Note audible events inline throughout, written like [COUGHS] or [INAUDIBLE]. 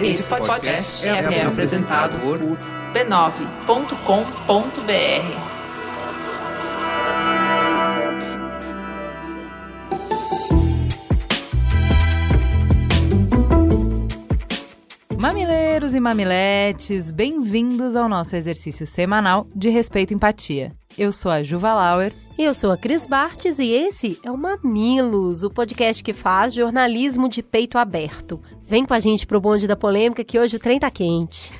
Esse podcast é, é apresentado por b9.com.br. Mamileiros e mamiletes, bem-vindos ao nosso exercício semanal de respeito e empatia. Eu sou a Juva Lauer. Eu sou a Cris Bartes e esse é o Mamilos, o podcast que faz jornalismo de peito aberto. Vem com a gente pro bonde da polêmica que hoje o trem tá quente.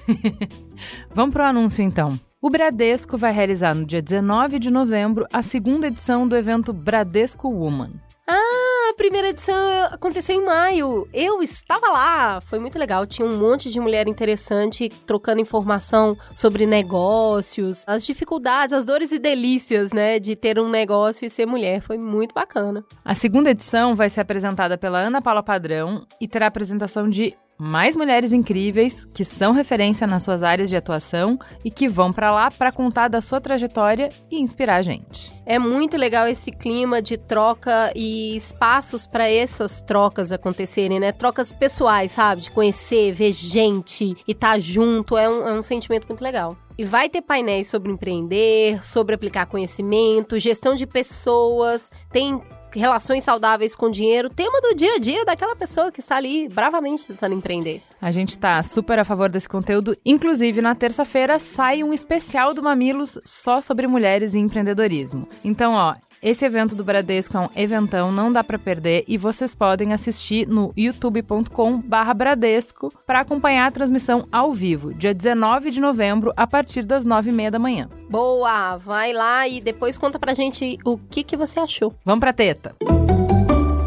[LAUGHS] Vamos pro anúncio então. O Bradesco vai realizar no dia 19 de novembro a segunda edição do evento Bradesco Woman. Ah, a primeira edição aconteceu em maio. Eu estava lá. Foi muito legal. Tinha um monte de mulher interessante trocando informação sobre negócios, as dificuldades, as dores e delícias, né, de ter um negócio e ser mulher. Foi muito bacana. A segunda edição vai ser apresentada pela Ana Paula Padrão e terá apresentação de mais mulheres incríveis que são referência nas suas áreas de atuação e que vão para lá para contar da sua trajetória e inspirar a gente. É muito legal esse clima de troca e espaços para essas trocas acontecerem, né? Trocas pessoais, sabe? De conhecer, ver gente e estar tá junto. É um, é um sentimento muito legal. E vai ter painéis sobre empreender, sobre aplicar conhecimento, gestão de pessoas, tem relações saudáveis com dinheiro, tema do dia a dia daquela pessoa que está ali bravamente tentando empreender. A gente está super a favor desse conteúdo. Inclusive, na terça-feira sai um especial do Mamilos só sobre mulheres e empreendedorismo. Então, ó, esse evento do Bradesco é um eventão, não dá para perder e vocês podem assistir no youtube.com/bradesco para acompanhar a transmissão ao vivo, dia 19 de novembro, a partir das 9h30 da manhã. Boa! Vai lá e depois conta pra gente o que, que você achou. Vamos pra teta.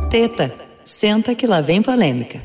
Teta, senta que lá vem polêmica.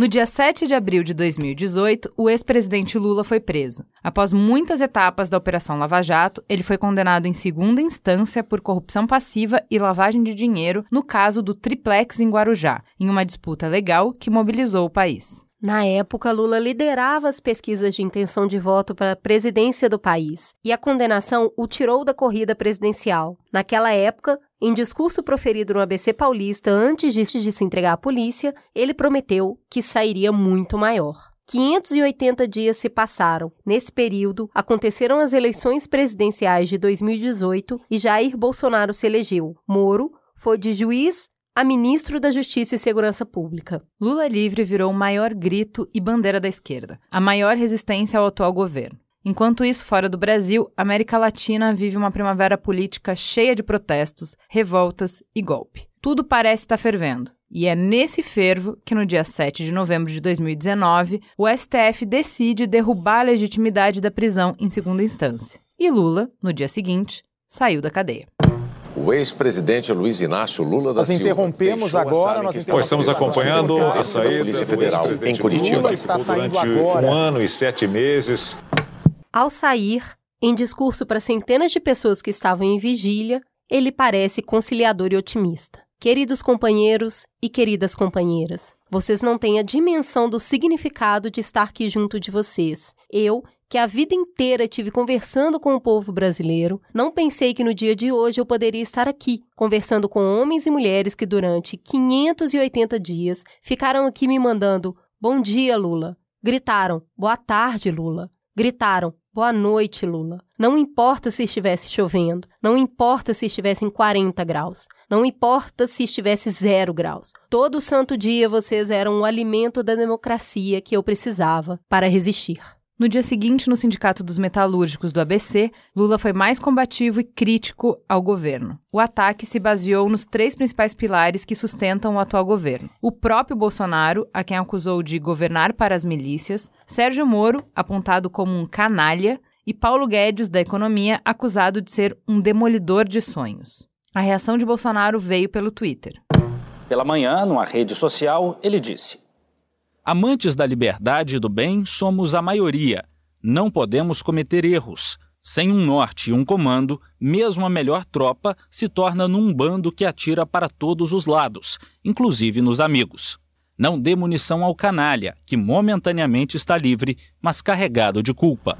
No dia 7 de abril de 2018, o ex-presidente Lula foi preso. Após muitas etapas da Operação Lava Jato, ele foi condenado em segunda instância por corrupção passiva e lavagem de dinheiro no caso do Triplex em Guarujá, em uma disputa legal que mobilizou o país. Na época, Lula liderava as pesquisas de intenção de voto para a presidência do país e a condenação o tirou da corrida presidencial. Naquela época, em discurso proferido no ABC Paulista antes de se entregar à polícia, ele prometeu que sairia muito maior. 580 dias se passaram. Nesse período, aconteceram as eleições presidenciais de 2018 e Jair Bolsonaro se elegeu. Moro foi de juiz a ministro da Justiça e Segurança Pública. Lula livre virou o maior grito e bandeira da esquerda, a maior resistência ao atual governo. Enquanto isso, fora do Brasil, a América Latina vive uma primavera política cheia de protestos, revoltas e golpe. Tudo parece estar fervendo. E é nesse fervo que, no dia 7 de novembro de 2019, o STF decide derrubar a legitimidade da prisão em segunda instância. E Lula, no dia seguinte, saiu da cadeia. O ex-presidente Luiz Inácio Lula da nós Silva. Interrompemos agora, nós interrompemos estamos acompanhando a saída da Polícia Federal em Curitiba. Lula está durante agora. um ano e sete meses. Ao sair, em discurso para centenas de pessoas que estavam em vigília, ele parece conciliador e otimista. Queridos companheiros e queridas companheiras, vocês não têm a dimensão do significado de estar aqui junto de vocês. Eu, que a vida inteira tive conversando com o povo brasileiro, não pensei que no dia de hoje eu poderia estar aqui, conversando com homens e mulheres que durante 580 dias ficaram aqui me mandando bom dia, Lula. Gritaram boa tarde, Lula. Gritaram Boa noite, Lula. Não importa se estivesse chovendo, não importa se estivesse em 40 graus, não importa se estivesse zero graus. Todo santo dia vocês eram o alimento da democracia que eu precisava para resistir. No dia seguinte, no Sindicato dos Metalúrgicos do ABC, Lula foi mais combativo e crítico ao governo. O ataque se baseou nos três principais pilares que sustentam o atual governo: o próprio Bolsonaro, a quem acusou de governar para as milícias, Sérgio Moro, apontado como um canalha, e Paulo Guedes, da Economia, acusado de ser um demolidor de sonhos. A reação de Bolsonaro veio pelo Twitter. Pela manhã, numa rede social, ele disse. Amantes da liberdade e do bem somos a maioria. Não podemos cometer erros. Sem um norte e um comando, mesmo a melhor tropa se torna num bando que atira para todos os lados, inclusive nos amigos. Não dê munição ao canalha, que momentaneamente está livre, mas carregado de culpa.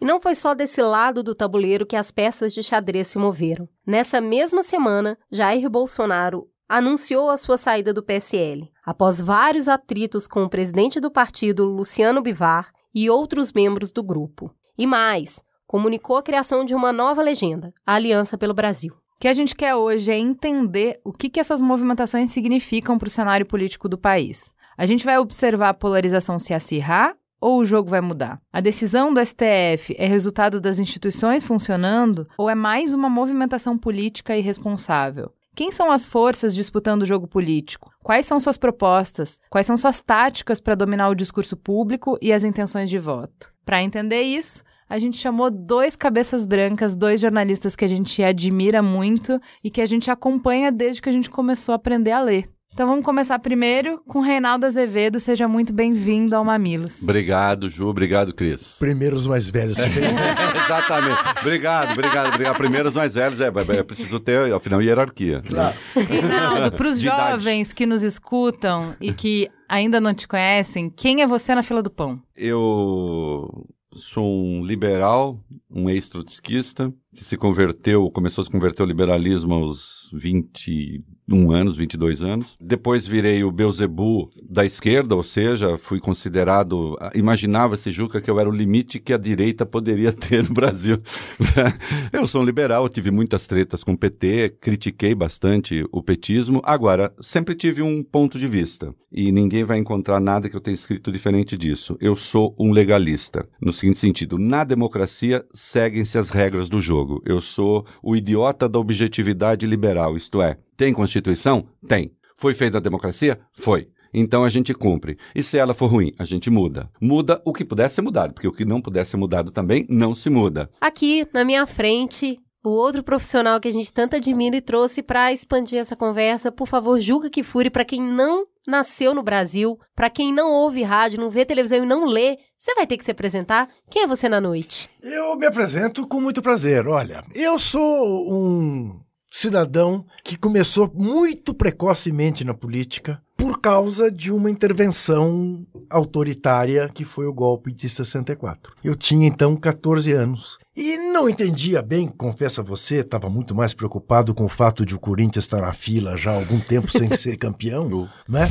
E não foi só desse lado do tabuleiro que as peças de xadrez se moveram. Nessa mesma semana, Jair Bolsonaro anunciou a sua saída do PSL, após vários atritos com o presidente do partido, Luciano Bivar, e outros membros do grupo. E mais, comunicou a criação de uma nova legenda, a Aliança pelo Brasil. O que a gente quer hoje é entender o que, que essas movimentações significam para o cenário político do país. A gente vai observar a polarização se acirrar ou o jogo vai mudar? A decisão do STF é resultado das instituições funcionando ou é mais uma movimentação política irresponsável? Quem são as forças disputando o jogo político? Quais são suas propostas? Quais são suas táticas para dominar o discurso público e as intenções de voto? Para entender isso, a gente chamou dois cabeças brancas, dois jornalistas que a gente admira muito e que a gente acompanha desde que a gente começou a aprender a ler. Então vamos começar primeiro com Reinaldo Azevedo. Seja muito bem-vindo ao Mamilos. Obrigado, Ju. Obrigado, Cris. Primeiro os mais velhos. [LAUGHS] Exatamente. Obrigado, obrigado, obrigado. Primeiro os mais velhos. É, é preciso ter, afinal, hierarquia. Claro. Reinaldo, para os jovens que nos escutam e que ainda não te conhecem, quem é você na fila do pão? Eu sou um liberal, um ex-trotskista, que se converteu, começou a se converter ao liberalismo aos 21 anos, 22 anos. Depois virei o Beuzebu da esquerda, ou seja, fui considerado, imaginava-se, Juca, que eu era o limite que a direita poderia [LAUGHS] ter no Brasil. [LAUGHS] eu sou um liberal, tive muitas tretas com o PT, critiquei bastante o petismo. Agora, sempre tive um ponto de vista, e ninguém vai encontrar nada que eu tenha escrito diferente disso. Eu sou um legalista, no seguinte sentido, na democracia seguem-se as regras do jogo Eu sou o idiota da objetividade liberal, isto é, tem Constituição? Tem. Foi feita a democracia? Foi. Então a gente cumpre. E se ela for ruim, a gente muda. Muda o que puder ser mudado, porque o que não puder ser mudado também não se muda. Aqui, na minha frente, o outro profissional que a gente tanto admira e trouxe para expandir essa conversa, por favor, julga que fure para quem não nasceu no Brasil, para quem não ouve rádio, não vê televisão e não lê, você vai ter que se apresentar. Quem é você na noite? Eu me apresento com muito prazer. Olha, eu sou um cidadão que começou muito precocemente na política por causa de uma intervenção autoritária que foi o golpe de 64. Eu tinha então 14 anos e não entendia bem, confesso a você, estava muito mais preocupado com o fato de o Corinthians estar na fila já há algum tempo sem [LAUGHS] ser campeão, né?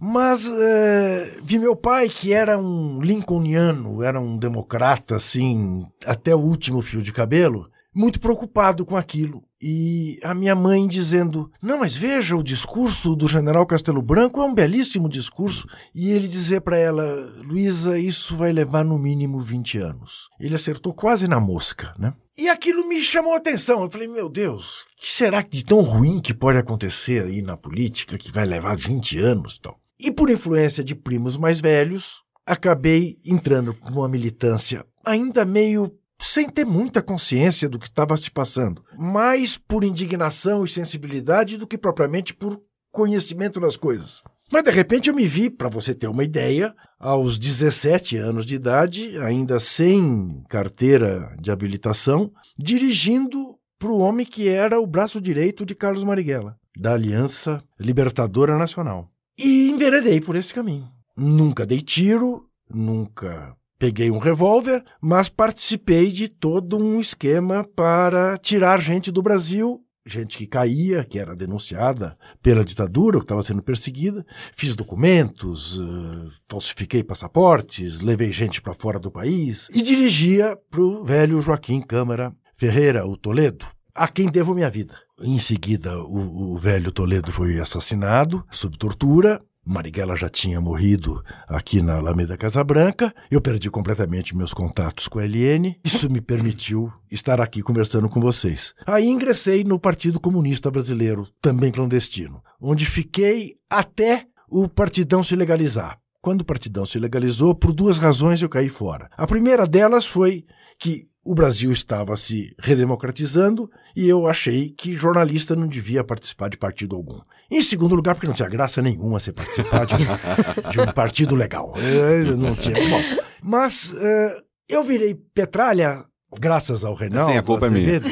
Mas é, vi meu pai, que era um lincolniano, era um democrata, assim, até o último fio de cabelo, muito preocupado com aquilo. E a minha mãe dizendo: Não, mas veja, o discurso do general Castelo Branco é um belíssimo discurso. E ele dizer para ela: Luísa, isso vai levar no mínimo 20 anos. Ele acertou quase na mosca, né? E aquilo me chamou a atenção. Eu falei: Meu Deus, que será de tão ruim que pode acontecer aí na política que vai levar 20 anos tal? E por influência de primos mais velhos, acabei entrando numa militância ainda meio sem ter muita consciência do que estava se passando, mais por indignação e sensibilidade do que propriamente por conhecimento das coisas. Mas de repente eu me vi, para você ter uma ideia, aos 17 anos de idade, ainda sem carteira de habilitação, dirigindo para o homem que era o braço direito de Carlos Marighella, da Aliança Libertadora Nacional. E enveredei por esse caminho. Nunca dei tiro, nunca peguei um revólver, mas participei de todo um esquema para tirar gente do Brasil, gente que caía, que era denunciada pela ditadura, que estava sendo perseguida. Fiz documentos, uh, falsifiquei passaportes, levei gente para fora do país e dirigia para o velho Joaquim Câmara Ferreira, o Toledo, a quem devo minha vida. Em seguida, o, o velho Toledo foi assassinado sob tortura. Marighella já tinha morrido aqui na Alameda Casa Branca. Eu perdi completamente meus contatos com a LN. Isso me permitiu estar aqui conversando com vocês. Aí ingressei no Partido Comunista Brasileiro, também clandestino, onde fiquei até o partidão se legalizar. Quando o partidão se legalizou, por duas razões eu caí fora. A primeira delas foi que o Brasil estava se redemocratizando e eu achei que jornalista não devia participar de partido algum. Em segundo lugar, porque não tinha graça nenhuma você participar de, [LAUGHS] de um partido legal. Eu não tinha. Bom, mas uh, eu virei petralha graças ao Reinaldo. Sim, a culpa é minha. Uh,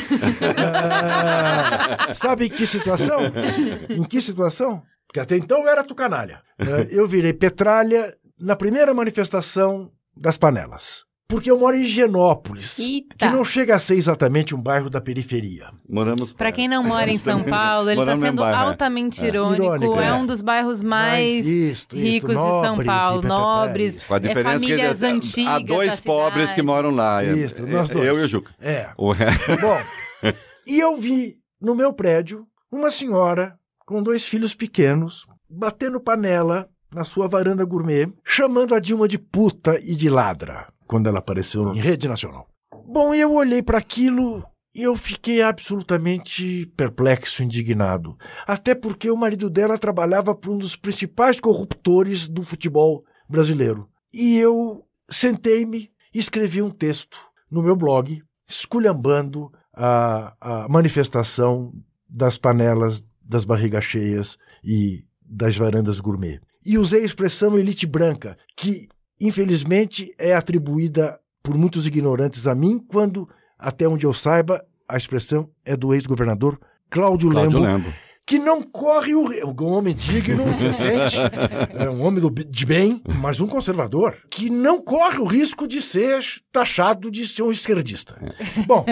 sabe em que situação? Em que situação? Porque até então eu era tucanalha. Uh, eu virei petralha na primeira manifestação das panelas porque eu moro em Higienópolis, Eita. que não chega a ser exatamente um bairro da periferia. Moramos Pra quem não mora em São Paulo, ele tá em sendo bairro, é. altamente É. irônico. Irônico, é. é. um dos bairros mais Mas isto, isto, ricos de São nobres Paulo, e nobres. Com a é, famílias que antigas há dois da pobres que moram lá. É- Isso, é- nós dois. Eu e o Juca. É. [LAUGHS] Bom, e eu vi no meu prédio uma senhora com dois filhos pequenos batendo panela na sua varanda gourmet, chamando a Dilma de puta e de ladra, quando ela apareceu em rede nacional. Bom, eu olhei para aquilo e eu fiquei absolutamente perplexo, indignado. Até porque o marido dela trabalhava para um dos principais corruptores do futebol brasileiro. E eu sentei-me e escrevi um texto no meu blog, esculhambando a, a manifestação das panelas das barrigas cheias e das varandas gourmet. E usei a expressão elite branca, que infelizmente é atribuída por muitos ignorantes a mim, quando, até onde eu saiba, a expressão é do ex-governador Cláudio, Cláudio Lembo, Lembo. que não corre o ri- um homem digno, decente, [LAUGHS] é um homem do de bem, mas um conservador que não corre o risco de ser taxado de ser um esquerdista. Bom,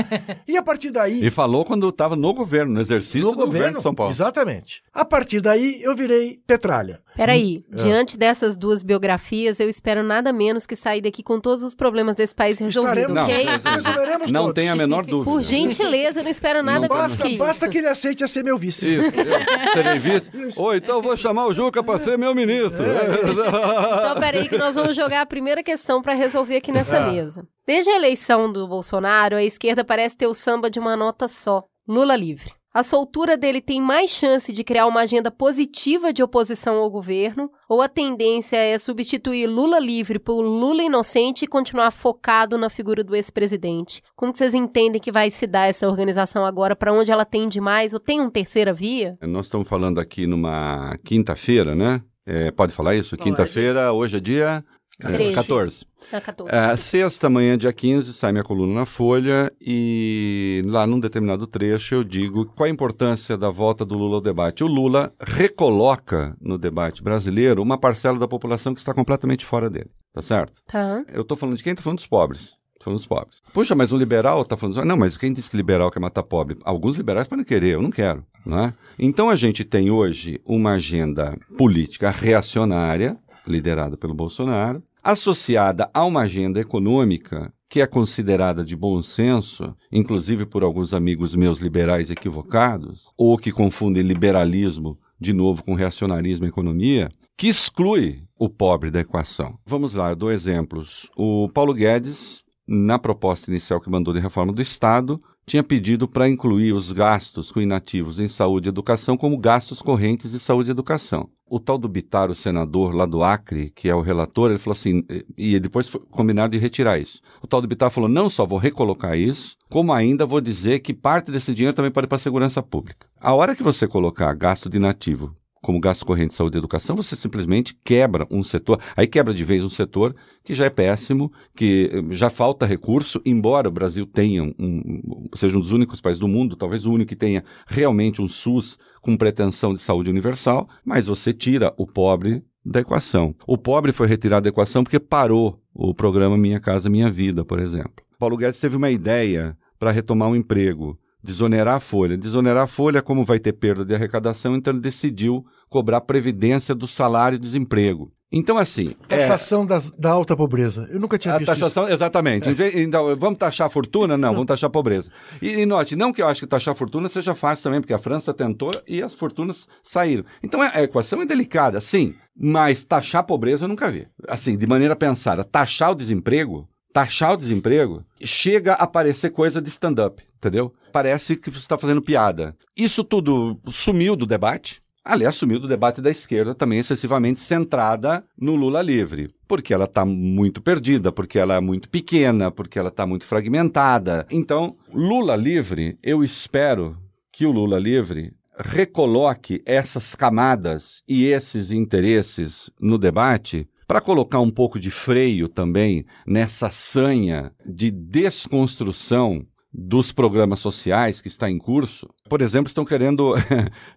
e a partir daí E falou quando estava no governo, no exercício no do governo, de São Paulo. Exatamente. A partir daí eu virei petralha. Peraí, É. diante dessas duas biografias, eu espero nada menos que sair daqui com todos os problemas desse país resolvidos, ok? Não, resolveremos Não todos. tem a menor dúvida. Por gentileza, eu não espero nada Não menos Basta, que basta que ele aceite a ser meu vice. Isso, eu serei vice. Ou então eu vou chamar o Juca para ser meu ministro. Então, peraí, que nós vamos jogar a primeira questão para resolver aqui nessa Ah. mesa. Desde a eleição do Bolsonaro, a esquerda parece ter o samba de uma nota só: Lula livre. A soltura dele tem mais chance de criar uma agenda positiva de oposição ao governo, ou a tendência é substituir Lula livre por Lula inocente e continuar focado na figura do ex-presidente? Como vocês entendem que vai se dar essa organização agora? Para onde ela tende mais? Ou tem uma terceira via? Nós estamos falando aqui numa quinta-feira, né? É, pode falar isso? Quinta-feira, hoje é dia é, Treze. 14. A 14. É, sexta manhã, dia 15, sai minha coluna na Folha e lá num determinado trecho eu digo qual a importância da volta do Lula ao debate. O Lula recoloca no debate brasileiro uma parcela da população que está completamente fora dele, tá certo? Tá. Eu tô falando de quem? Tô falando dos pobres. Falando dos pobres. Puxa, mas um liberal tá falando... Não, mas quem disse que liberal quer matar pobre? Alguns liberais podem querer, eu não quero, não é? Então a gente tem hoje uma agenda política reacionária, liderada pelo Bolsonaro, associada a uma agenda econômica que é considerada de bom senso, inclusive por alguns amigos meus liberais equivocados, ou que confundem liberalismo de novo com reacionarismo e economia, que exclui o pobre da equação. Vamos lá, eu dou exemplos. O Paulo Guedes, na proposta inicial que mandou de reforma do Estado, tinha pedido para incluir os gastos com inativos em saúde e educação como gastos correntes de saúde e educação. O tal do Bitar, o senador lá do Acre, que é o relator, ele falou assim, e depois foi combinado de retirar isso. O tal do Bitar falou, não só vou recolocar isso, como ainda vou dizer que parte desse dinheiro também pode ir para a segurança pública. A hora que você colocar gasto de inativo como gasto corrente de saúde e educação, você simplesmente quebra um setor, aí quebra de vez um setor que já é péssimo, que eh, já falta recurso, embora o Brasil tenha um, um, seja um dos únicos países do mundo, talvez o único que tenha realmente um SUS com pretensão de saúde universal, mas você tira o pobre da equação. O pobre foi retirado da equação porque parou o programa Minha Casa Minha Vida, por exemplo. Paulo Guedes teve uma ideia para retomar um emprego, desonerar a folha. Desonerar a folha, como vai ter perda de arrecadação, então ele decidiu cobrar previdência do salário e desemprego. Então, assim. Taxação das- da alta pobreza. Eu nunca tinha A visto taxação, exatamente. Em vez- Então, vamos taxar a fortuna? Não, vamos taxar a pobreza. E, e note, não que eu acho que taxar a fortuna seja fácil também, porque a França tentou e as fortunas saíram. Então a, a equação é delicada, sim, mas taxar a pobreza eu nunca vi. Assim, de maneira pensada, taxar o desemprego, taxar o desemprego, chega a parecer coisa de stand-up, entendeu? Parece que você está fazendo piada. Isso tudo sumiu do debate. Aliás, sumiu do debate da esquerda também excessivamente centrada no Lula livre. Porque ela está muito perdida, porque ela é muito pequena, porque ela está muito fragmentada. Então, Lula livre, eu espero que o Lula livre recoloque essas camadas e esses interesses no debate para colocar um pouco de freio também nessa sanha de desconstrução dos programas sociais que está em curso. Por exemplo, estão querendo.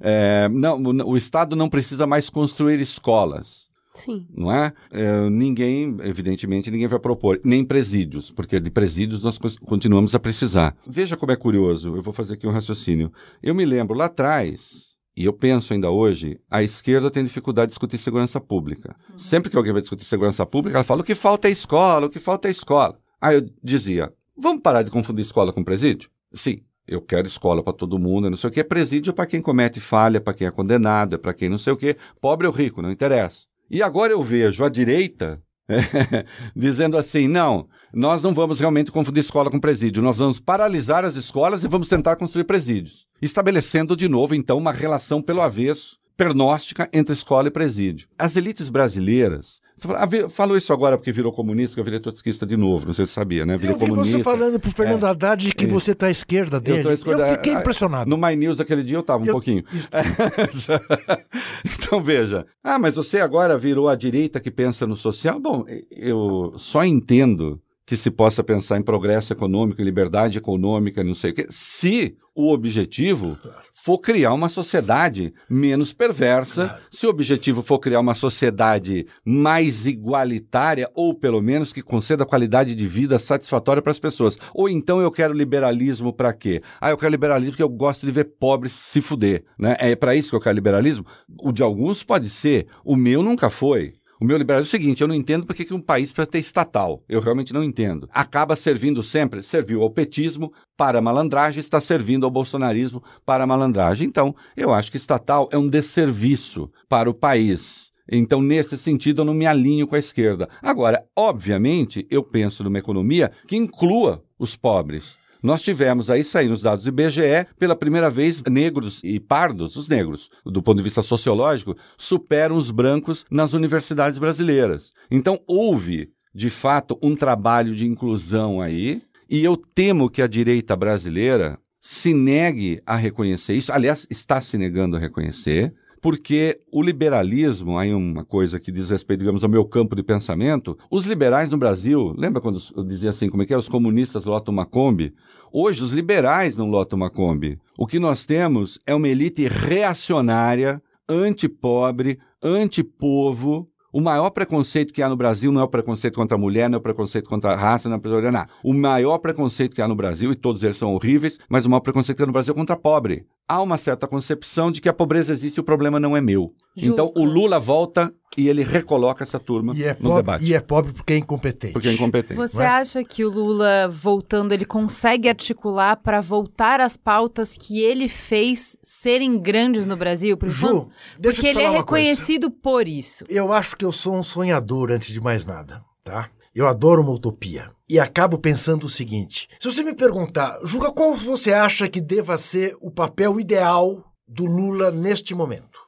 é, [LAUGHS] não, o Estado não precisa mais construir escolas. Sim. Não é? é? Ninguém, evidentemente, ninguém vai propor, nem presídios, porque de presídios nós continuamos a precisar. Veja como é curioso, eu vou fazer aqui um raciocínio. Eu me lembro lá atrás, e eu penso ainda hoje, a esquerda tem dificuldade de discutir segurança pública. Uhum. Sempre que alguém vai discutir segurança pública, ela fala o que falta é escola, o que falta é escola. Aí eu dizia, vamos parar de confundir escola com presídio? Sim, eu quero escola para todo mundo, não sei o que. Presídio para quem comete falha, para quem é condenado, é para quem não sei o que. Pobre ou rico, não interessa. E agora eu vejo a direita [LAUGHS] dizendo assim: não, nós não vamos realmente confundir escola com presídio, nós vamos paralisar as escolas e vamos tentar construir presídios. Estabelecendo de novo, então, uma relação pelo avesso, pernóstica entre escola e presídio. As elites brasileiras você ah, falou isso agora porque virou comunista, que eu virei trotskista de novo, não sei se você sabia, né? Virei eu vi comunista. você falando pro Fernando é, Haddad que é, você tá à esquerda dele. Eu, esquerda, eu fiquei ah, impressionado. No My News aquele dia eu tava um eu, pouquinho. [LAUGHS] então veja. Ah, mas você agora virou a direita que pensa no social? Bom, eu só entendo que se possa pensar em progresso econômico, em liberdade econômica, não sei o quê, se o objetivo for criar uma sociedade menos perversa, se o objetivo for criar uma sociedade mais igualitária, ou pelo menos que conceda qualidade de vida satisfatória para as pessoas. Ou então eu quero liberalismo para quê? Ah, eu quero liberalismo porque eu gosto de ver pobres se fuder. Né? É para isso que eu quero liberalismo? O de alguns pode ser, o meu nunca foi. O meu liberalismo é o seguinte: eu não entendo por que um país precisa ter estatal. Eu realmente não entendo. Acaba servindo sempre, serviu ao petismo para malandragem, está servindo ao bolsonarismo para malandragem. Então, eu acho que estatal é um desserviço para o país. Então, nesse sentido, eu não me alinho com a esquerda. Agora, obviamente, eu penso numa economia que inclua os pobres. Nós tivemos aí, saindo os dados do IBGE, pela primeira vez, negros e pardos, os negros, do ponto de vista sociológico, superam os brancos nas universidades brasileiras. Então, houve, de fato, um trabalho de inclusão aí, e eu temo que a direita brasileira se negue a reconhecer isso, aliás, está se negando a reconhecer, porque o liberalismo, aí uma coisa que diz respeito, digamos, ao meu campo de pensamento, os liberais no Brasil, lembra quando eu dizia assim, como é que é, os comunistas lotam uma Kombi? Hoje os liberais não lotam uma Kombi. O que nós temos é uma elite reacionária, antipobre, antipovo, o maior preconceito que há no Brasil não é o preconceito contra a mulher, não é o preconceito contra a raça, não é o preconceito nada. O maior preconceito que há no Brasil, e todos eles são horríveis, mas o maior preconceito que há no Brasil é contra pobre. Há uma certa concepção de que a pobreza existe e o problema não é meu. Juca. Então o Lula volta e ele recoloca essa turma é no pobre, debate. E é pobre porque é incompetente. Porque é incompetente. Você é? acha que o Lula, voltando, ele consegue articular para voltar às pautas que ele fez serem grandes no Brasil? Por Ju, porque ele é reconhecido coisa. por isso. Eu acho que eu sou um sonhador antes de mais nada, tá? Eu adoro uma utopia. E acabo pensando o seguinte: se você me perguntar, Juca, qual você acha que deva ser o papel ideal do Lula neste momento?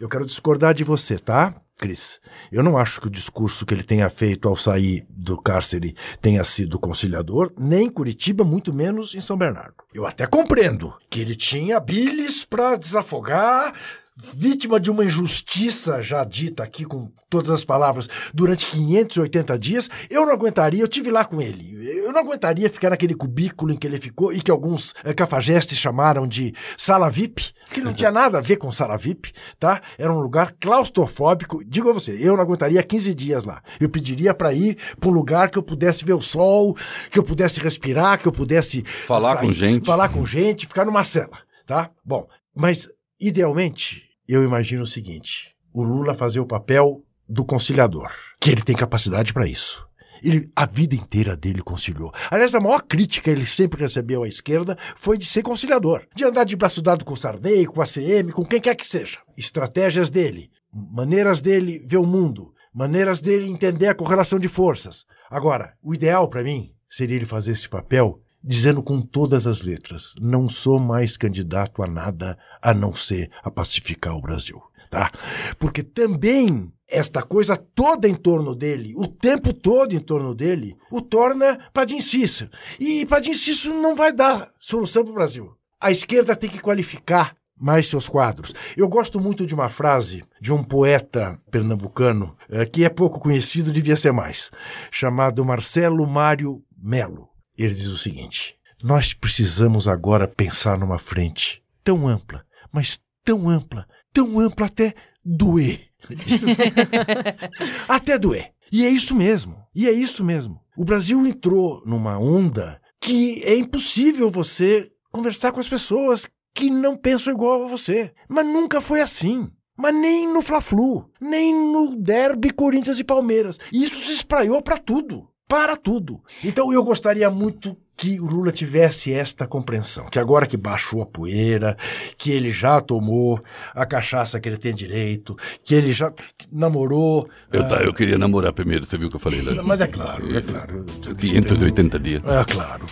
Eu quero discordar de você, tá? Cris, eu não acho que o discurso que ele tenha feito ao sair do cárcere tenha sido conciliador, nem em Curitiba, muito menos em São Bernardo. Eu até compreendo que ele tinha bilis para desafogar, vítima de uma injustiça já dita aqui com todas as palavras durante 580 dias, eu não aguentaria, eu tive lá com ele, eu não aguentaria ficar naquele cubículo em que ele ficou e que alguns é, cafajestes chamaram de sala VIP, que não tinha nada a ver com sala VIP, tá? Era um lugar claustrofóbico. Digo a você, eu não aguentaria 15 dias lá. Eu pediria para ir para um lugar que eu pudesse ver o sol, que eu pudesse respirar, que eu pudesse falar sair, com gente, falar com gente, ficar numa cela, tá? Bom, mas idealmente eu imagino o seguinte: o Lula fazer o papel do conciliador, que ele tem capacidade para isso. Ele, a vida inteira dele conciliou. Aliás, a maior crítica ele sempre recebeu à esquerda foi de ser conciliador, de andar de braço dado com o Sarney, com a CM, com quem quer que seja. Estratégias dele, maneiras dele ver o mundo, maneiras dele entender a correlação de forças. Agora, o ideal para mim seria ele fazer esse papel dizendo com todas as letras: não sou mais candidato a nada a não ser a pacificar o Brasil. Tá? Porque também esta coisa toda em torno dele, o tempo todo em torno dele, o torna padinciço. E padinciço não vai dar solução para o Brasil. A esquerda tem que qualificar mais seus quadros. Eu gosto muito de uma frase de um poeta pernambucano, eh, que é pouco conhecido, devia ser mais, chamado Marcelo Mário Melo. Ele diz o seguinte: Nós precisamos agora pensar numa frente tão ampla, mas tão ampla, tão ampla até doer. [LAUGHS] até doer. E é isso mesmo. E é isso mesmo. O Brasil entrou numa onda que é impossível você conversar com as pessoas que não pensam igual a você. Mas nunca foi assim. Mas nem no Fla-Flu, nem no derby Corinthians e Palmeiras. Isso se espraiou para tudo. Para tudo. Então eu gostaria muito que o Lula tivesse esta compreensão, que agora que baixou a poeira, que ele já tomou a cachaça que ele tem direito, que ele já namorou. Eu, tá, eu queria namorar primeiro, você viu o que eu falei lá? Mas é claro, é claro. 580 dias. É claro.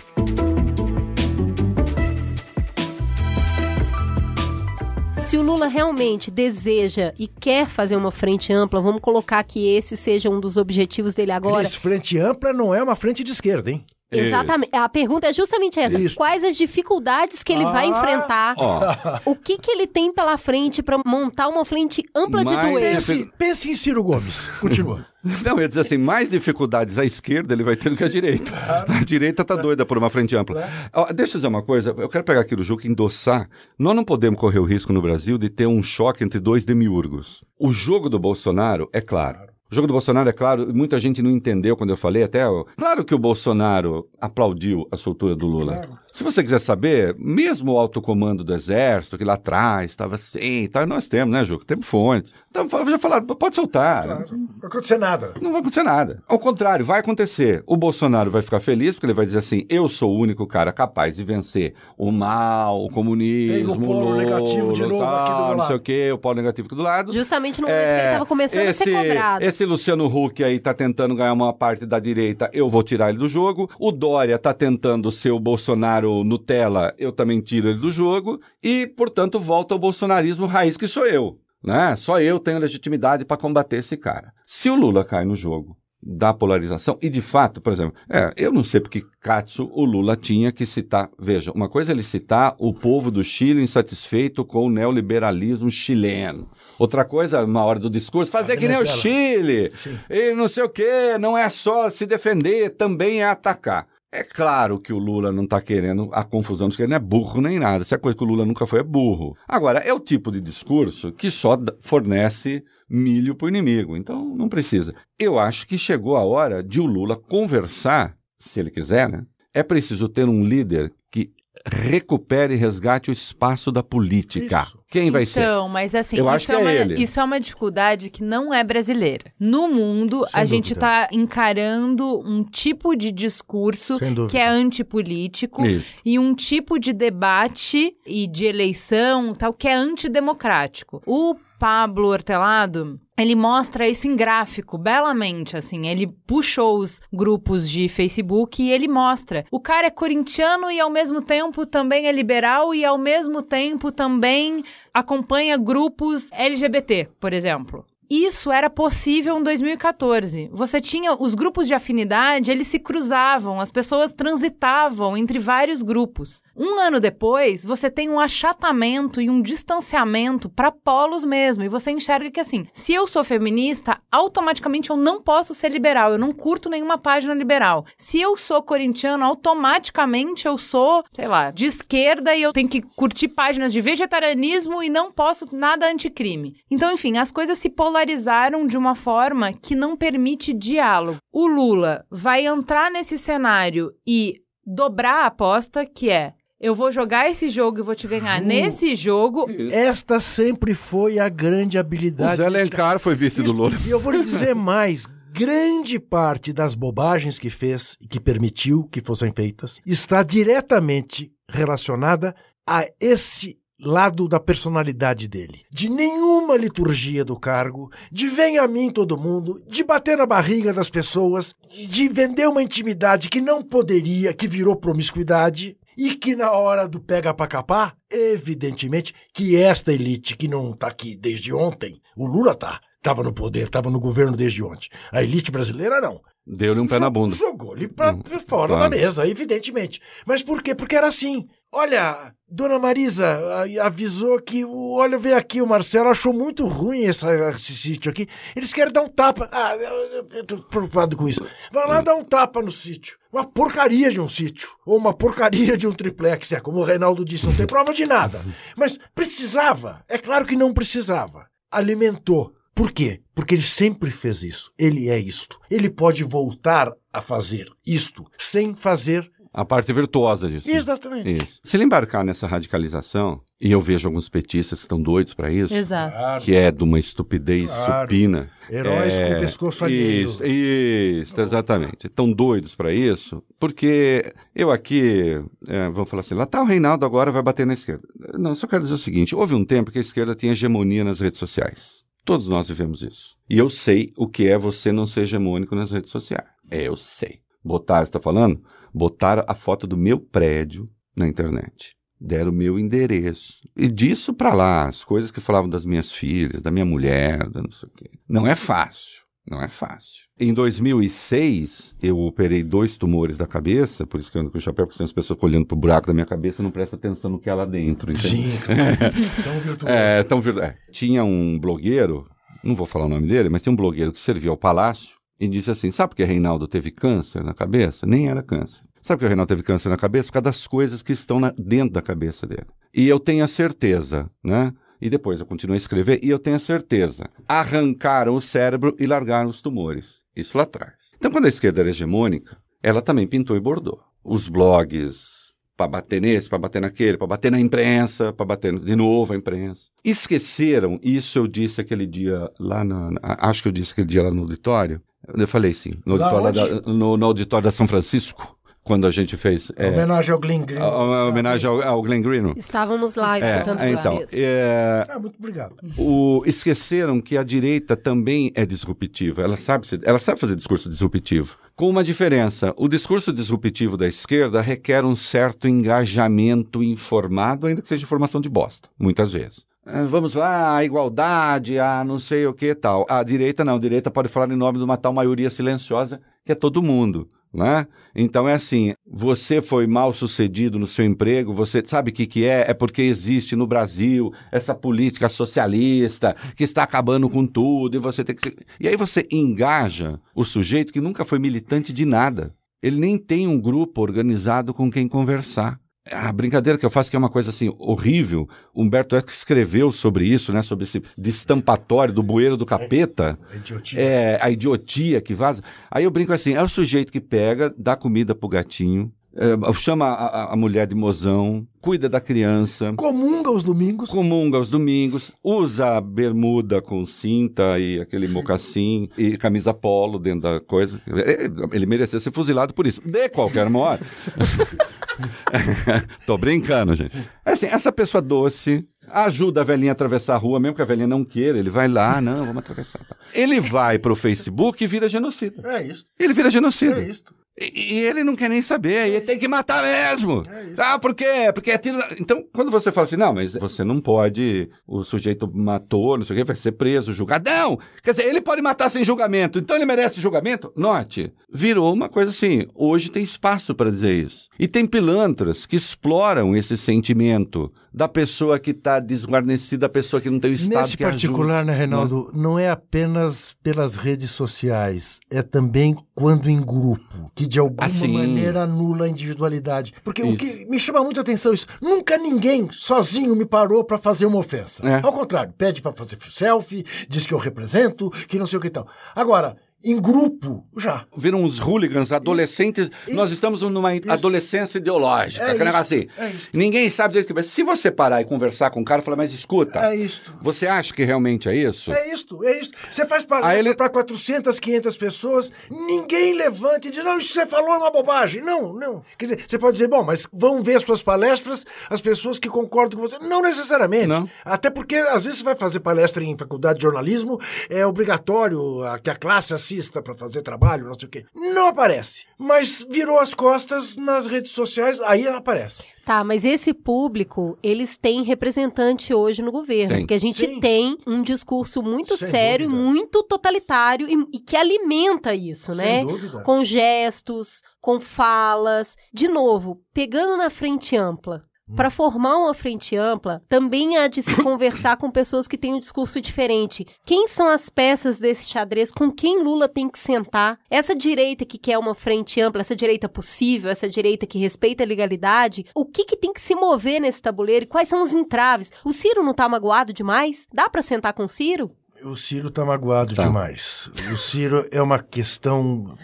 Se o Lula realmente deseja e quer fazer uma frente ampla, vamos colocar que esse seja um dos objetivos dele agora. Cris, frente ampla não é uma frente de esquerda, hein? Exatamente. A pergunta é justamente essa. Isso. Quais as dificuldades que ele vai Ah. enfrentar? Ó. O que, que ele tem pela frente para montar uma frente ampla de Mais doer? Pense, pense em Ciro Gomes. Continua. [LAUGHS] Não, eu ia dizer assim, mais dificuldades à esquerda ele vai ter do que à direita. A direita tá doida por uma frente ampla. Ó, deixa eu dizer uma coisa, eu quero pegar aqui o Juca e endossar. Nós não podemos correr o risco no Brasil de ter um choque entre dois demiurgos. O jogo do Bolsonaro é claro. O jogo do Bolsonaro é claro, muita gente não entendeu quando eu falei até. Claro que o Bolsonaro aplaudiu a soltura do Lula. Se você quiser saber, mesmo o alto comando do Exército, que lá atrás estava assim, tá, nós temos, né, Juca? Temos fontes. Então já falaram, pode soltar. Não vai acontecer nada. Não vai acontecer nada. Ao contrário, vai acontecer. O Bolsonaro vai ficar feliz porque ele vai dizer assim: eu sou o único cara capaz de vencer o mal, o comunismo, Tem o polo negativo de novo tal, aqui do meu Não sei lado. o quê, o polo negativo aqui do lado. Justamente no momento que ele É, estava começando a ser cobrado. Esse Luciano Huck aí tá tentando ganhar uma parte da direita, eu vou tirar ele do jogo. O Dória tá tentando ser o Bolsonaro Nutella, eu também tiro ele do jogo. E, portanto, volta ao bolsonarismo raiz, que sou eu. Né? Só eu tenho legitimidade para combater esse cara. Se o Lula cai no jogo da polarização, e de fato, por exemplo, é, eu não sei porque Katsu o Lula tinha que citar. Veja, uma coisa é ele citar o povo do Chile insatisfeito com o neoliberalismo chileno. Outra coisa, uma hora do discurso, fazer que nem o. Chile. E não sei o quê, não é só se defender, também é atacar. É claro que o Lula não está querendo a confusão, porque ele não é burro nem nada. Se é coisa que o Lula nunca foi, é burro. Agora, é o tipo de discurso que só fornece milho para o inimigo. Então, não precisa. Eu acho que chegou a hora de o Lula conversar, se ele quiser, né? É preciso ter um líder que recupere e resgate o espaço da política. Isso. Quem vai ser? Então, mas assim, Eu isso, acho é que é uma, ele. isso é uma dificuldade que não é brasileira. No mundo, Sem a gente dúvida. está encarando um tipo de discurso que é antipolítico Isso. e um tipo de debate e de eleição tal que é antidemocrático. O Pablo Hortelado, ele mostra isso em gráfico, belamente, assim. Ele puxou os grupos de Facebook e ele mostra. O cara é corintiano e ao mesmo tempo também é liberal e ao mesmo tempo também acompanha grupos LGBT, por exemplo. Isso era possível em 2014. Você tinha os grupos de afinidade, eles se cruzavam, as pessoas transitavam entre vários grupos. Um ano depois, você tem um achatamento e um distanciamento para polos mesmo, e você enxerga que assim, se eu sou feminista, automaticamente eu não posso ser liberal, eu não curto nenhuma página liberal. Se eu sou corintiano, automaticamente eu sou, sei lá, de esquerda e eu tenho que curtir páginas de vegetarianismo e não posso nada anticrime. Então, enfim, as coisas se polarizaram de uma forma que não permite diálogo. O Lula vai entrar nesse cenário e dobrar a aposta, que é eu vou jogar esse jogo e vou te ganhar nesse jogo. Esta sempre foi a grande O habilidade. Zé desse Alencar foi vice do Isso, Lula. E eu vou lhe dizer [LAUGHS] mais. Grande parte das bobagens que fez e que permitiu que fossem feitas está diretamente relacionada a esse lado da personalidade dele. De nenhuma liturgia do cargo, de vem a mim todo mundo, de bater na barriga das pessoas, de vender uma intimidade que não poderia, que virou promiscuidade. E que na hora do pega pra capar, evidentemente que esta elite que não tá aqui desde ontem, o Lula tá, tava no poder, tava no governo desde ontem. A elite brasileira não. Deu-lhe um pé na bunda. Jogou ele pra Hum, fora claro. da mesa, evidentemente. Mas por quê? Porque era assim. Olha, Dona Marisa avisou que, olha, vem aqui, o Marcelo achou muito ruim essa- esse sítio aqui. Eles querem dar um tapa. Ah, eu, eu tô preocupado com isso. Vai lá dar um tapa no sítio. Uma porcaria de um sítio. Ou uma porcaria de um triplex. É como o Reinaldo disse, não tem prova de nada. Mas precisava. É claro que não precisava. Alimentou. Por quê? Porque ele sempre fez isso. Ele é isto. Ele pode voltar a fazer isto sem fazer. A parte virtuosa disso. Exatamente. Isso. Se ele embarcar nessa radicalização, e eu vejo alguns petistas que estão doidos para isso, Exato. que é de uma estupidez Claro. supina. Heróis É, com o pescoço alheio. Isso, isso, exatamente. Estão doidos para isso, porque eu aqui, é, vou falar assim, lá tá o Reinaldo agora vai bater na esquerda. Não, só quero dizer o seguinte, houve um tempo que a esquerda tinha hegemonia nas redes sociais. Todos nós vivemos isso. E eu sei o que é você não ser hegemônico nas redes sociais. É, eu sei. Botar, você está falando? Botaram a foto do meu prédio na internet. Deram o meu endereço. E disso pra lá, as coisas que falavam das minhas filhas, da minha mulher, da não sei o quê. Não é fácil. Não é fácil. Em 2006, eu operei dois tumores da cabeça, por isso que eu ando com o chapéu, porque tem as pessoas olhando pro buraco da minha cabeça e não prestam atenção no que é lá dentro. entende? Sim, [LAUGHS] tão virtuoso. É, tão vir- é. Tinha um blogueiro, não vou falar o nome dele, mas tinha um blogueiro que servia ao palácio e disse assim: sabe por que Reinaldo teve câncer na cabeça? Nem era câncer. Sabe por que o Reinaldo teve câncer na cabeça? Por causa das coisas que estão na- dentro da cabeça dele. E eu tenho a certeza, né? E depois eu continuei a escrever e eu tenho a certeza. Arrancaram o cérebro e largaram os tumores. Isso lá atrás. Então, quando a esquerda era hegemônica, ela também pintou e bordou. Os blogs para bater nesse, para bater naquele, para bater na imprensa, para bater de novo a imprensa. Esqueceram, isso eu disse aquele dia lá na- acho que eu disse aquele dia lá no auditório. Eu falei sim, no auditório, da, no, no auditório da São Francisco, quando a gente fez é, Homenagem ao Glenn Green. a, a homenagem ao, ao Glenn Green. Estávamos lá É, escutando então, vocês. é, Ah, muito obrigado. o- esqueceram que a direita também é disruptiva. Ela sabe, se- ela sabe fazer discurso disruptivo. Com uma diferença: o discurso disruptivo da esquerda requer um certo engajamento informado, ainda que seja informação de bosta, muitas vezes. Ah, Vamos lá, a igualdade, a não sei o que tal. A direita não, a direita pode falar em nome de uma tal maioria silenciosa que é todo mundo. Né? Então é assim, você foi mal sucedido no seu emprego, você sabe o que, que é? É porque existe no Brasil essa política socialista que está acabando com tudo e você tem que. E aí você engaja o sujeito que nunca foi militante de nada. Ele nem tem um grupo organizado com quem conversar. A brincadeira que eu faço que é uma coisa assim horrível. Humberto Eco escreveu sobre isso, né? Sobre esse destampatório do bueiro do capeta. A idiotia. É, a idiotia que vaza. Aí eu brinco assim: é o sujeito que pega, dá comida pro gatinho, é, chama a, a- mulher de mozão, cuida da criança, Comunga os domingos. comunga aos domingos, usa bermuda com cinta e aquele mocassim [LAUGHS] e camisa polo dentro da coisa. É, Ele merecia ser fuzilado por isso. De qualquer modo. [LAUGHS] [LAUGHS] Tô brincando, gente. É Assim, essa pessoa doce ajuda a velhinha a atravessar a rua, mesmo que a velhinha não queira. Ele vai lá, não, vamos atravessar. tá. Ele vai pro Facebook e vira genocida. É isso. Ele vira genocida. É isso. E, e ele não quer nem saber, e tem que matar mesmo. ah, por quê? Porque é tiro. Então, quando você fala assim, não, mas você não pode, o sujeito matou, não sei o quê, vai ser preso, julgado. Não! Quer dizer, ele pode matar sem julgamento, então ele merece julgamento? Note, virou uma coisa assim, hoje tem espaço para dizer isso. E tem pilantras que exploram esse sentimento da pessoa que está desguarnecida, da pessoa que não tem o Estado Nesse que particular, ajuda, né, Reinaldo, não é apenas pelas redes sociais, é também quando em grupo, que de alguma Ah, sim. maneira anula a individualidade. Porque o Isso. que me chama muita atenção é isso, nunca ninguém sozinho me parou pra fazer uma ofensa. É. Ao contrário, pede pra fazer selfie, diz que eu represento, que não sei o que tal. Agora, em grupo, já. viram uns hooligans, adolescentes. Nós estamos numa adolescência ideológica. É isso, assim. é isso. Ninguém sabe direito que Se você parar e conversar com o cara e falar, mas escuta, É isto. você acha que realmente é isso? É isto, é isto. Você faz palestra ele- para 400, 500 pessoas, ninguém levanta e diz, não, isso que você falou é uma bobagem. Não, não. Quer dizer, você pode dizer, bom, mas vão ver as suas palestras as pessoas que concordam com você. Não necessariamente. Não. Até porque, às vezes, você vai fazer palestra em faculdade de jornalismo, é obrigatório que a classe para fazer trabalho, não sei o quê. Não aparece. Mas virou as costas nas redes sociais, aí aparece. Tá, mas esse público, eles têm representante hoje no governo. Tem. Porque a gente Sim. tem um discurso muito Sem sério, dúvida. muito totalitário e, e que alimenta isso, Sem né? dúvida. Com gestos, com falas. De novo, pegando na frente ampla. Para formar uma frente ampla, também há de se [COUGHS] conversar com pessoas que têm um discurso diferente. Quem são as peças desse xadrez? Com quem Lula tem que sentar? Essa direita que quer uma frente ampla, essa direita possível, essa direita que respeita a legalidade, o que, que tem que se mover nesse tabuleiro e quais são os entraves? O Ciro não tá magoado demais? Dá para sentar com o Ciro? O Ciro tá magoado tá. demais. O Ciro é uma questão.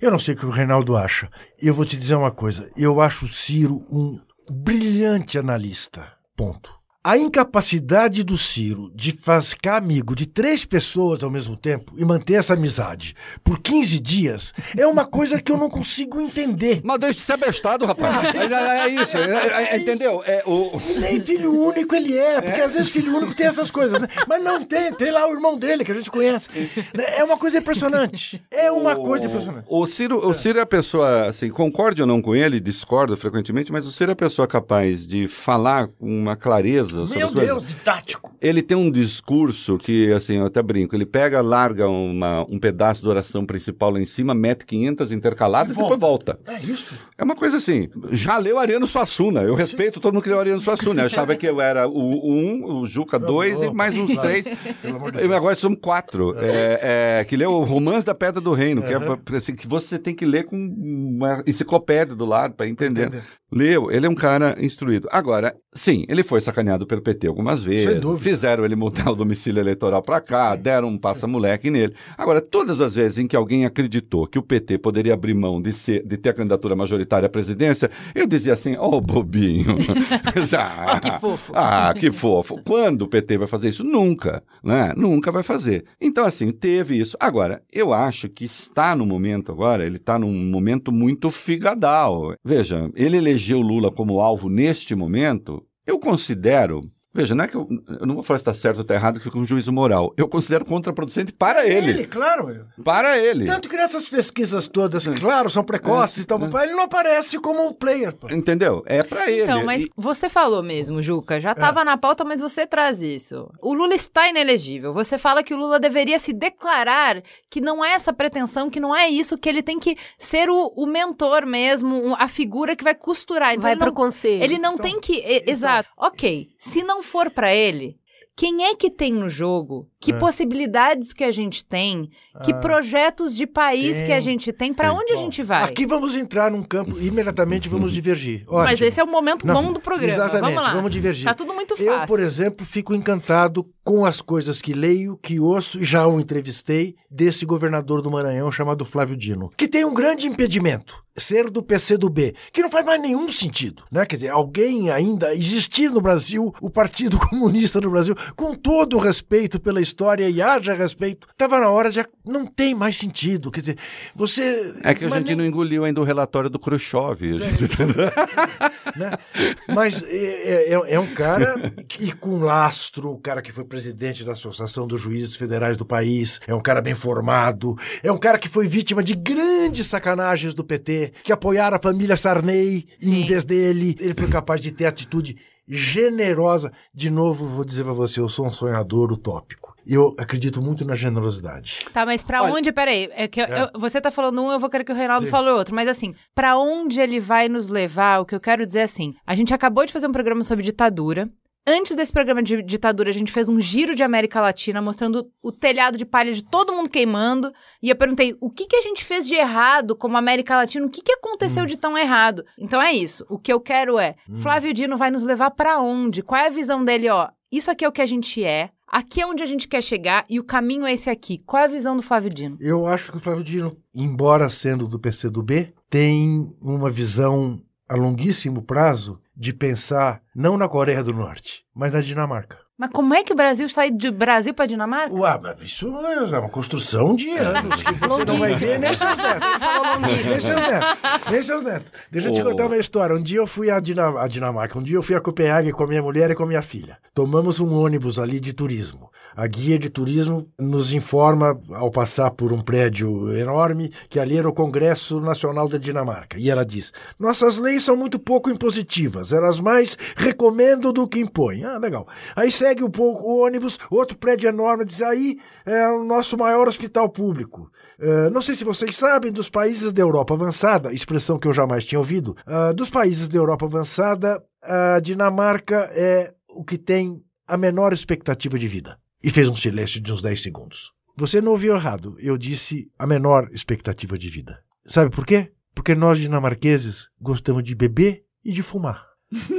Eu não sei o que o Reinaldo acha. Eu vou te dizer uma coisa. Eu acho o Ciro um brilhante analista. Ponto. A incapacidade do Ciro de ficar amigo de três pessoas ao mesmo tempo e manter essa amizade por 15 dias é uma coisa que eu não consigo entender. Mas deixa de ser bestado, rapaz. [LAUGHS] É, é, é isso, é, é, entendeu? É, o... Nem filho único ele é, porque às vezes filho único tem essas coisas, né? Mas não tem, tem lá o irmão dele que a gente conhece. É uma coisa impressionante. É uma o... coisa impressionante. O Ciro, o Ciro é a pessoa, assim, concorde ou não com ele, discordo frequentemente, mas o Ciro é a pessoa capaz de falar com uma clareza meu Deus, didático. Ele tem um discurso que, assim, eu até brinco, ele pega, larga uma, um pedaço da oração principal lá em cima, mete 500 intercaladas e, e depois volta. É isso? É uma coisa assim, já leu Ariano Suassuna, eu respeito todo mundo que leu Ariano Suassuna, eu achava que eu era o 1, um, o Juca 2 e mais uns três. e agora somos quatro, é, é, que leu o Romance da Pedra do Reino, que, é, assim, que você tem que ler com uma enciclopédia do lado para entender. entender. Leu, ele é um cara instruído. Agora, sim, ele foi sacaneado pelo PT algumas vezes. Fizeram ele mudar o domicílio eleitoral para cá, sim. deram um passa-moleque nele. Agora, todas as vezes em que alguém acreditou que o PT poderia abrir mão de, ser, de ter a candidatura majoritária à presidência, eu dizia assim: ô oh, bobinho. [LAUGHS] ah, que fofo. Ah, que fofo. Quando o PT vai fazer isso? Nunca, né? Nunca vai fazer. Então, assim, teve isso. Agora, eu acho que está no momento agora, ele está num momento muito figadal. Veja, ele elegeu elegeu Lula como alvo neste momento, eu considero Veja, não é que eu, eu não vou falar se está certo ou está errado, que fica um juízo moral. Eu considero contraproducente para ele. Ele, claro. Para ele. Tanto que nessas pesquisas todas, claro, são precoces é, e tal, é. ele não aparece como um player. Pô. Entendeu? É para ele. Então, mas e... você falou mesmo, Juca, já estava é. na pauta, mas você traz isso. O Lula está inelegível. Você fala que o Lula deveria se declarar que não é essa pretensão, que não é isso, que ele tem que ser o, o mentor mesmo, a figura que vai costurar. Então, vai para o conselho. Ele não então, tem que... Então, exato. Ok, se não for para ele, quem é que tem no jogo? Que é. possibilidades que a gente tem? Que ah, projetos de país tem, que a gente tem? Para onde a gente vai? Aqui vamos entrar num campo imediatamente vamos divergir. [LAUGHS] Ótimo. Mas esse é o momento Não, bom do programa. Exatamente. Vamos. Vamos divergir. Tá tudo muito fácil. Eu, por exemplo, fico encantado com as coisas que leio, que ouço e já o entrevistei desse governador do Maranhão chamado Flávio Dino, que tem um grande impedimento ser do PC do B, que não faz mais nenhum sentido, né? Quer dizer, alguém ainda existir no Brasil, o Partido [LAUGHS] Comunista no Brasil, com todo o respeito pela história e haja respeito, estava na hora de não tem mais sentido, quer dizer, você É que a gente nem... não engoliu ainda o relatório do Khrushchev, gente... [LAUGHS] né? Mas é, é, é, um cara que com lastro, o cara que foi presidente da Associação dos Juízes Federais do país, é um cara bem formado, é um cara que foi vítima de grandes sacanagens do PT, que apoiaram a família Sarney Sim. em vez dele. Ele foi capaz de ter atitude generosa. De novo, vou dizer para você, eu sou um sonhador utópico. Eu acredito muito na generosidade. Tá, mas para onde? Peraí, é que é. Eu, você tá falando um, eu vou querer que o Reinaldo Sim. fale outro. Mas assim, para onde ele vai nos levar? O que eu quero dizer é assim: a gente acabou de fazer um programa sobre ditadura. Antes desse programa de ditadura, a gente fez um giro de América Latina, mostrando o telhado de palha de todo mundo queimando. E eu perguntei, o que, que a gente fez de errado como América Latina? O que, que aconteceu hum. de tão errado? Então é isso. O que eu quero é, hum. Flávio Dino vai nos levar para onde? Qual é a visão dele? Ó, isso aqui é o que a gente é. Aqui é onde a gente quer chegar e o caminho é esse aqui. Qual é a visão do Flávio Dino? Eu acho que o Flávio Dino, embora sendo do PCdoB, tem uma visão a longuíssimo prazo de pensar não na Coreia do Norte, mas na Dinamarca. Mas como é que o Brasil sai de Brasil para Dinamarca? Ué, mas isso é uma construção de anos que você não vai ver nem seus netos. nem seus netos. Nem seus netos. Deixa eu te contar uma história. Um dia eu fui à Dinamarca, um dia eu fui a Copenhague com a minha mulher e com a minha filha. Tomamos um ônibus ali de turismo. A guia de turismo nos informa, ao passar por um prédio enorme, que ali era o Congresso Nacional da Dinamarca. E ela diz: Nossas leis são muito pouco impositivas, elas mais recomendam do que impõem. Ah, legal. Aí segue um pouco o ônibus, outro prédio enorme, diz aí é o nosso maior hospital público. Uh, não sei se vocês sabem, dos países da Europa avançada, expressão que eu jamais tinha ouvido, uh, dos países da Europa avançada, a Dinamarca é o que tem a menor expectativa de vida. E fez um silêncio de uns 10 segundos. Você não ouviu errado, eu disse a menor expectativa de vida. Sabe por quê? Porque nós dinamarqueses gostamos de beber e de fumar.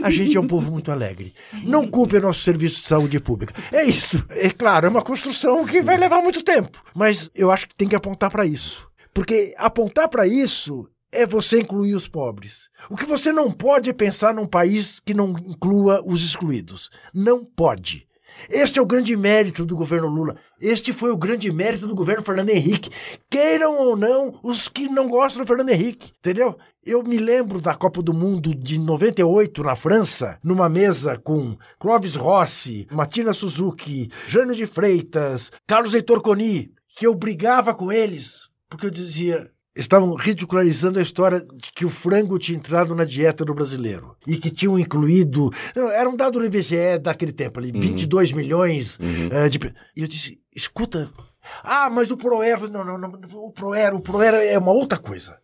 A gente é um povo muito alegre. Não culpe o nosso serviço de saúde pública. É isso. É claro, é uma construção que vai levar muito tempo. Mas eu acho que tem que apontar para isso. Porque apontar para isso é você incluir os pobres. O que você não pode é pensar num país que não inclua os excluídos. Não pode. Este é o grande mérito do governo Lula. Este foi o grande mérito do governo Fernando Henrique. Queiram ou não os que não gostam do Fernando Henrique, entendeu? Eu me lembro da Copa do Mundo de 98 na França, numa mesa com Clóvis Rossi, Matina Suzuki, Jânio de Freitas, Carlos Heitor Coni, que eu brigava com eles, porque eu dizia, estavam ridicularizando a história de que o frango tinha entrado na dieta do brasileiro e que tinham incluído. Era um dado do IBGE daquele tempo ali, uhum. 22 milhões uhum. uh, de. E eu disse: escuta. Ah, mas o Proer. Não, não, não. O Proer, o Proer é uma outra coisa.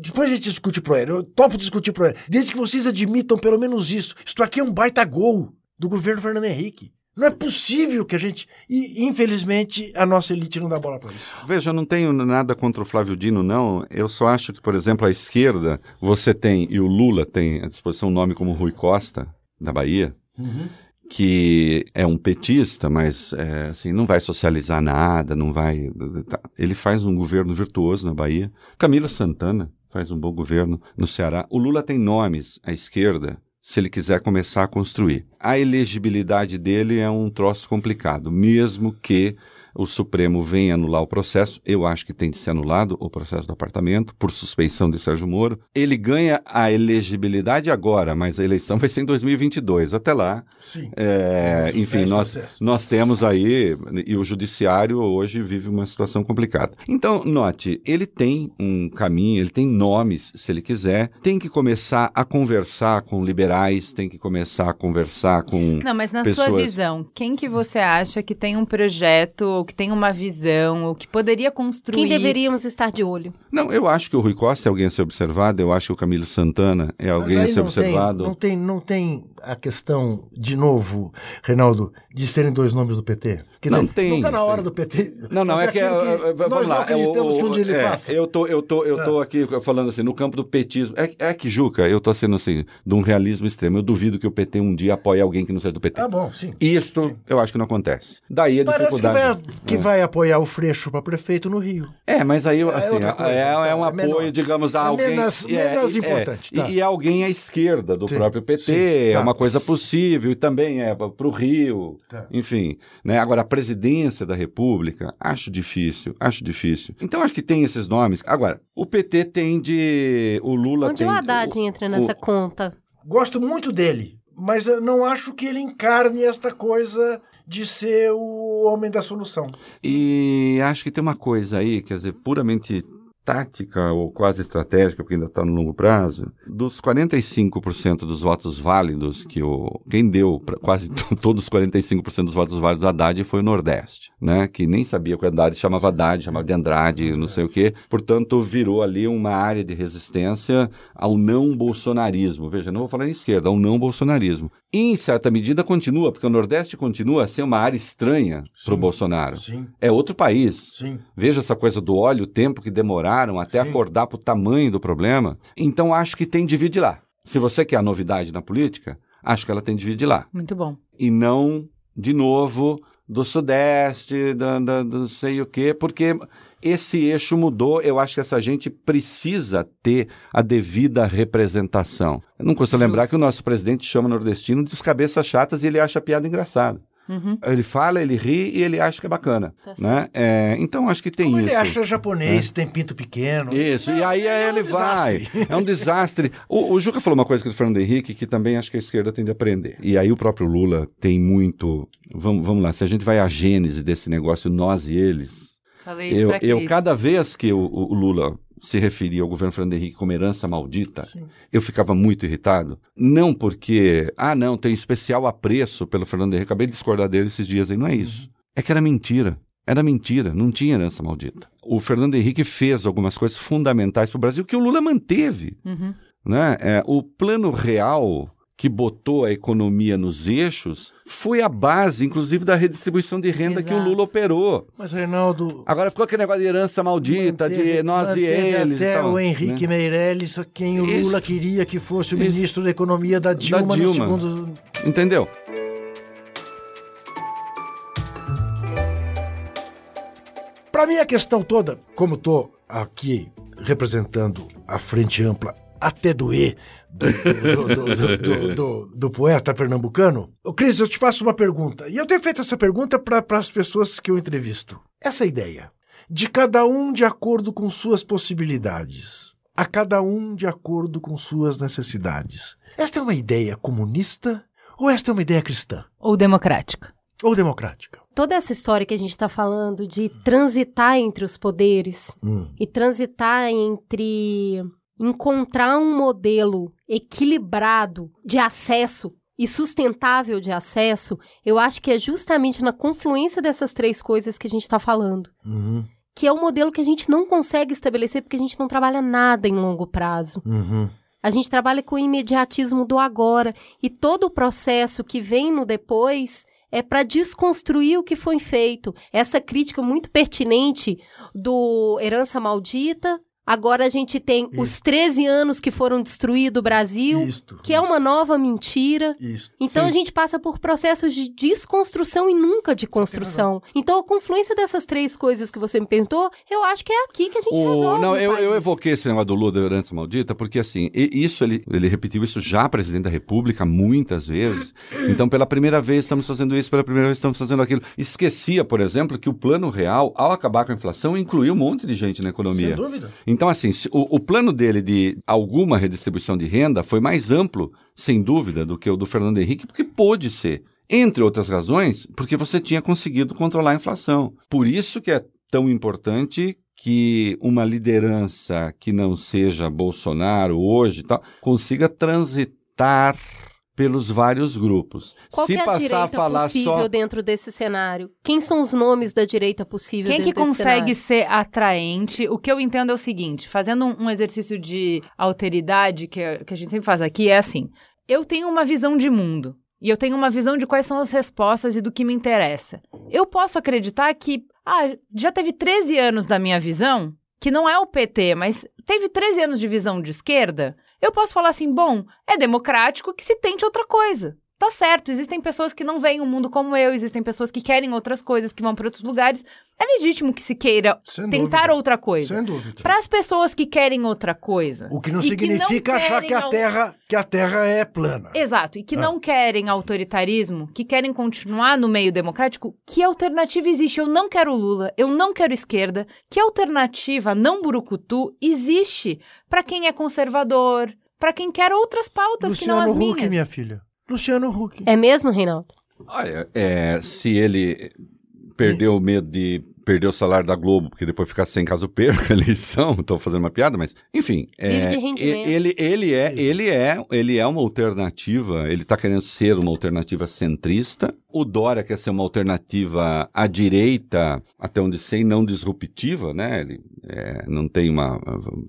Depois a gente discute Proer. Eu topo discutir Proer. Desde que vocês admitam pelo menos isso. Isto aqui é um baita gol do governo Fernando Henrique. Não é possível que a gente. E, infelizmente, a nossa elite não dá bola para isso. Veja, eu não tenho nada contra o Flávio Dino, não. Eu só acho que, por exemplo, a esquerda, você tem, e o Lula tem à disposição um nome como Rui Costa, da Bahia. Uhum. Que é um petista, mas é, assim, não vai socializar nada, não vai. Tá. Ele faz um governo virtuoso na Bahia. Camila Santana faz um bom governo no Ceará. O Lula tem nomes à esquerda se ele quiser começar a construir. A elegibilidade dele é um troço complicado, mesmo que o Supremo vem anular o processo, eu acho que tem de ser anulado o processo do apartamento por suspeição de Sérgio Moro. Ele ganha a elegibilidade agora, mas a eleição vai ser em 2022. Até lá, Sim. É, enfim, nós, nós temos aí, e o judiciário hoje vive uma situação complicada. Então, note, ele tem um caminho, ele tem nomes, se ele quiser, tem que começar a conversar com liberais, tem que começar a conversar com Não, mas na pessoas... sua visão, quem que você acha que tem um projeto que tem uma visão, ou que poderia construir. Quem deveríamos estar de olho? Não, eu acho que o Rui Costa é alguém a ser observado, eu acho que o Camilo Santana é alguém a ser observado. Tem, não, tem, não tem a questão, de novo, Reinaldo, de serem dois nomes do PT? Quer não dizer, tem. Não está na hora do PT. Não, não, é que, é, que vamos lá. Não é, o, que um dia ele é, faça. Eu tô, eu tô, eu tô é. aqui falando assim, no campo do petismo. É, é que, Juca, eu tô sendo assim, de um realismo extremo. Eu duvido que o PT um dia apoie alguém que não seja do PT. Ah, bom, sim. Isto sim. eu acho que não acontece. Daí a Parece dificuldade. Que vai, que é. vai apoiar o Freixo para prefeito no Rio. É, mas aí assim, é, coisa, é, um apoio, menor. digamos, a alguém. Menos, menos importante. Tá. E, e alguém à esquerda do sim. próprio PT. Sim, tá. É uma coisa possível e também é para o Rio. Tá. Enfim. Né? Agora, a presidência da República, acho difícil, acho difícil. Então, acho que tem esses nomes. Agora, o PT tem de. O Lula Onde tem. o Haddad o, entra nessa o... conta? Gosto muito dele, mas eu não acho que ele encarne esta coisa de ser o homem da solução. E acho que tem uma coisa aí, quer dizer, puramente tática ou quase estratégica, porque ainda está no longo prazo, dos 45% dos votos válidos que o quem deu quase [LAUGHS] todos os 45% dos votos válidos do Haddad foi o Nordeste, né? Que nem sabia que o Haddad chamava Haddad, chamava de Andrade, não sei o quê. Portanto, virou ali uma área de resistência ao não bolsonarismo. Veja, não vou falar em esquerda, ao não bolsonarismo. E, em certa medida continua, porque o Nordeste continua a ser uma área estranha para o Bolsonaro. Sim. É outro país. Sim. Veja essa coisa do óleo, o tempo que demorar até Sim. acordar para o tamanho do problema. Então acho que tem de vir de lá. Se você quer a novidade na política, acho que ela tem de vir de lá. Muito bom. E não, de novo, do Sudeste, da, da, do sei o quê, porque esse eixo mudou. Eu acho que essa gente precisa ter a devida representação. Eu não custa lembrar que o nosso presidente chama nordestino de cabeças chatas e ele acha a piada engraçada. Uhum. Ele fala, ele ri e ele acha que é bacana. Tá né? É, então acho que tem Como isso. Ele acha japonês, é. tem pinto pequeno. Isso, e aí é, ele um vai. É um desastre. o, o Juca falou uma coisa que o Fernando Henrique que também acho que a esquerda tem de aprender. E aí o próprio Lula tem muito. Vamos, vamos lá, se a gente vai à gênese desse negócio, nós e eles. Falei isso eu, pra eu cada vez que o, o Lula se referia ao governo Fernando Henrique como herança maldita, eu ficava muito irritado. Não porque, ah, não, tem especial apreço pelo Fernando Henrique. Acabei de discordar dele esses dias aí. Não é isso. É que era mentira. Era mentira, não tinha herança maldita. O Fernando Henrique fez algumas coisas fundamentais para o Brasil que o Lula manteve. Uhum. Né? É, o plano real que botou a economia nos eixos foi a base, inclusive, da redistribuição de renda que o Exato. Lula operou. Mas, Reinaldo, Agora ficou aquele negócio de herança maldita, de manteve- nós e eles. até e tal, o Henrique né? Meirelles, quem o Isso. Lula queria que fosse o Isso. ministro da Economia da Dilma, no Dilma. segundo... Entendeu? Para mim, a questão toda, como estou aqui representando a frente ampla até doer do, do, do, do- do- do- do poeta pernambucano, Cris, eu te faço uma pergunta. E eu tenho feito essa pergunta para as pessoas que eu entrevisto. Essa ideia de cada um de acordo com suas possibilidades, a cada um de acordo com suas necessidades. Esta é uma ideia comunista ou esta é uma ideia cristã? Ou democrática? Ou democrática? Toda essa história que a gente está falando de transitar entre os poderes Hum. e transitar entre encontrar um modelo equilibrado de acesso e sustentável de acesso, eu acho que é justamente na confluência dessas três coisas que a gente está falando. Uhum. Que é um modelo que a gente não consegue estabelecer porque a gente não trabalha nada em longo prazo. Uhum. A gente trabalha com o imediatismo do agora e todo o processo que vem no depois é para desconstruir o que foi feito. Essa crítica muito pertinente do herança maldita. Agora a gente tem os 13 anos que foram destruídos o Brasil, Isto. que é uma nova mentira. Isso. Então Sim. a gente passa por processos de desconstrução e nunca de construção. Então a confluência dessas três coisas que você me perguntou, eu acho que é aqui que a gente O- resolve. não, o eu, eu evoquei esse negócio do Lula da herança maldita, porque assim, e- isso ele, ele repetiu isso já presidente da República muitas vezes. Então, pela primeira vez estamos fazendo isso, pela primeira vez estamos fazendo aquilo. Esquecia, por exemplo, que o plano real, ao acabar com a inflação, incluiu um monte de gente na economia. Sem dúvida. Então, assim, o, o plano dele de alguma redistribuição de renda foi mais amplo, sem dúvida, do que o do Fernando Henrique, porque pôde ser. Entre outras razões, porque você tinha conseguido controlar a inflação. Por isso que é tão importante que uma liderança que não seja Bolsonaro hoje tal, consiga transitar pelos vários grupos. Qual Se que é a passar direita a falar possível só dentro desse cenário? Quem são os nomes da direita possível Quem que consegue cenário? ser atraente? O que eu entendo é o seguinte: fazendo um, um exercício de alteridade que, que a gente sempre faz aqui, é assim: eu tenho uma visão de mundo. E eu tenho uma visão de quais são as respostas e do que me interessa. Eu posso acreditar que, ah, já teve 13 anos da minha visão, que não é o PT, mas teve 13 anos de visão de esquerda. Eu posso falar assim, bom, é democrático que se tente outra coisa. Tá certo, existem pessoas que não veem o mundo como eu, existem pessoas que querem outras coisas, que vão para outros lugares. É legítimo que se queira Sem tentar dúvida. outra coisa. Sem dúvida. Para as pessoas que querem outra coisa. O que não significa não achar que a al- Terra, que a terra é plana. Exato, e que Ah. não querem autoritarismo, que querem continuar no meio democrático, que alternativa existe? Eu não quero Lula, eu não quero esquerda. Que alternativa não burucutu existe para quem é conservador, para quem quer outras pautas que não Luciano as minhas? Huck, minha filha. Luciano Huck. É mesmo, Reinaldo? Olha, é, se ele perdeu o medo de perder o salário da Globo, porque depois ficar sem caso perca a [LAUGHS] eleição, estou fazendo uma piada, mas enfim, é, Vive de rendimento. ele, ele é, ele é, ele é uma alternativa, ele está querendo ser uma alternativa centrista. O Dória quer ser uma alternativa à direita, até onde sei, não disruptiva, né? Ele é, não tem uma.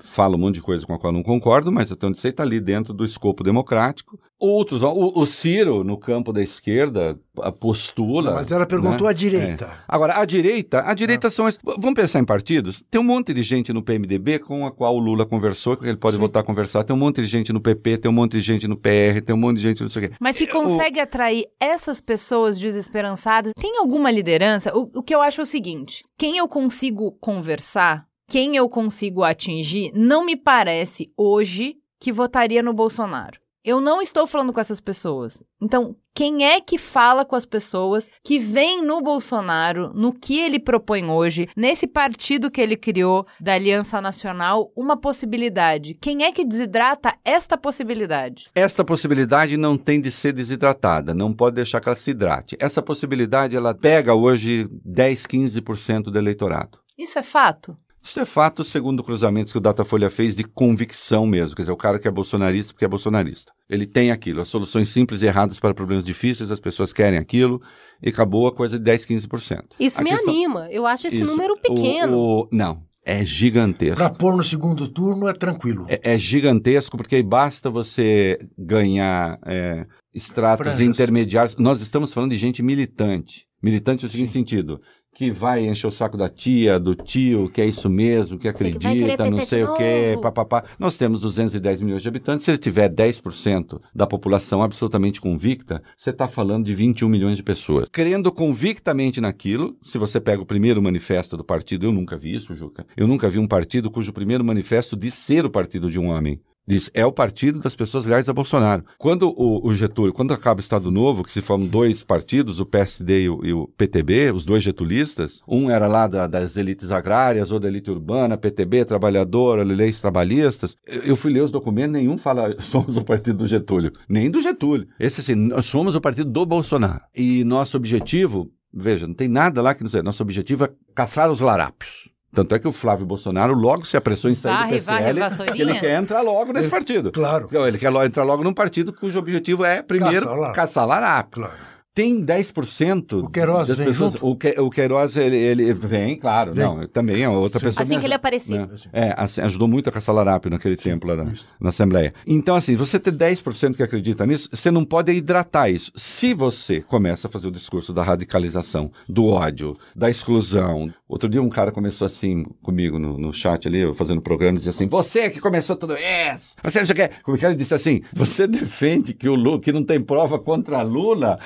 fala um monte de coisa com a qual eu não concordo, mas até onde sei está ali dentro do escopo democrático. Outros, ó, o, o Ciro, no campo da esquerda, a- postula. Mas ela perguntou né? a direita. É. Agora, a direita, a direita são. es- Vamos pensar em partidos? Tem um monte de gente no PMDB com a qual o Lula conversou, que ele pode voltar a conversar. Tem um monte de gente no PP, tem um monte de gente no PR, tem um monte de gente não sei o quê. Mas se consegue atrair essas pessoas desesperançadas, tem alguma liderança? O, o que eu acho é o seguinte: quem eu consigo conversar, quem eu consigo atingir, não me parece hoje que votaria no Bolsonaro. Eu não estou falando com essas pessoas. Então, quem é que fala com as pessoas que vem no Bolsonaro, no que ele propõe hoje, nesse partido que ele criou da Aliança Nacional, uma possibilidade? Quem é que desidrata esta possibilidade? Esta possibilidade não tem de ser desidratada, não pode deixar que ela se hidrate. Essa possibilidade, ela pega hoje 10, 15% do eleitorado. Isso é fato? Isso é fato, segundo cruzamentos que o Datafolha fez de convicção mesmo. Quer dizer, o cara que é bolsonarista porque é bolsonarista. Ele tem aquilo, as soluções simples e erradas para problemas difíceis, as pessoas querem aquilo, e acabou a coisa de 10, 15%. Isso A me questão- anima. Eu acho esse Isso. número pequeno. O- o- Não, é gigantesco. Pra pôr no segundo turno é tranquilo. É, é gigantesco porque aí basta você ganhar é, estratos intermediários. Nós estamos falando de gente militante. Militante no seguinte sentido. Que vai encher o saco da tia, do tio, que é isso mesmo, que Você que acredita, não de sei o quê, papapá. Nós temos 210 milhões de habitantes. Se ele tiver 10% da população absolutamente convicta, você está falando de 21 milhões de pessoas. Crendo convictamente naquilo, se você pega o primeiro manifesto do partido, eu nunca vi isso, Juca. Eu nunca vi um partido cujo primeiro manifesto diz ser o partido de um homem. Diz, é o partido das pessoas leais a Bolsonaro. Quando o, o Getúlio, quando acaba o Estado Novo, que se formam dois partidos, o PSD e o, e o PTB, os dois getulistas, um era lá da- das elites agrárias ou da elite urbana, PTB, trabalhadora, leis trabalhistas. Eu, eu fui ler os documentos, nenhum fala [LAUGHS] somos o partido do Getúlio, nem do Getúlio. Esse assim, nós somos o partido do Bolsonaro. E nosso objetivo, veja, não tem nada lá que não sei, nosso objetivo é caçar os larápios. Tanto é que o Flávio Bolsonaro logo se apressou em sair Varre, do varre, PSL, porque ele quer entrar logo nesse partido. Claro. Ele quer entrar logo num partido cujo objetivo é, primeiro, Caçar larápio. caçar larápio. Claro. Tem 10% O Queiroz das vem pessoas. junto? O, Que, o Queiroz, ele, ele vem, claro. Vem. Não, também é outra pessoa. Assim que ele ajuda. aparecer. Né? É, assim, ajudou muito a caçar larápio naquele tempo lá na, na Assembleia. Então, assim, você ter 10% que acredita nisso, você não pode hidratar isso. Se você começa a fazer o discurso da radicalização, do ódio, da exclusão. Outro dia um cara começou assim comigo no, no chat ali, eu fazendo programa, dizia assim: Você que começou tudo isso! Você não sei o quê. Como é que ele disse assim? Você defende que o Lula, que não tem prova contra Lula,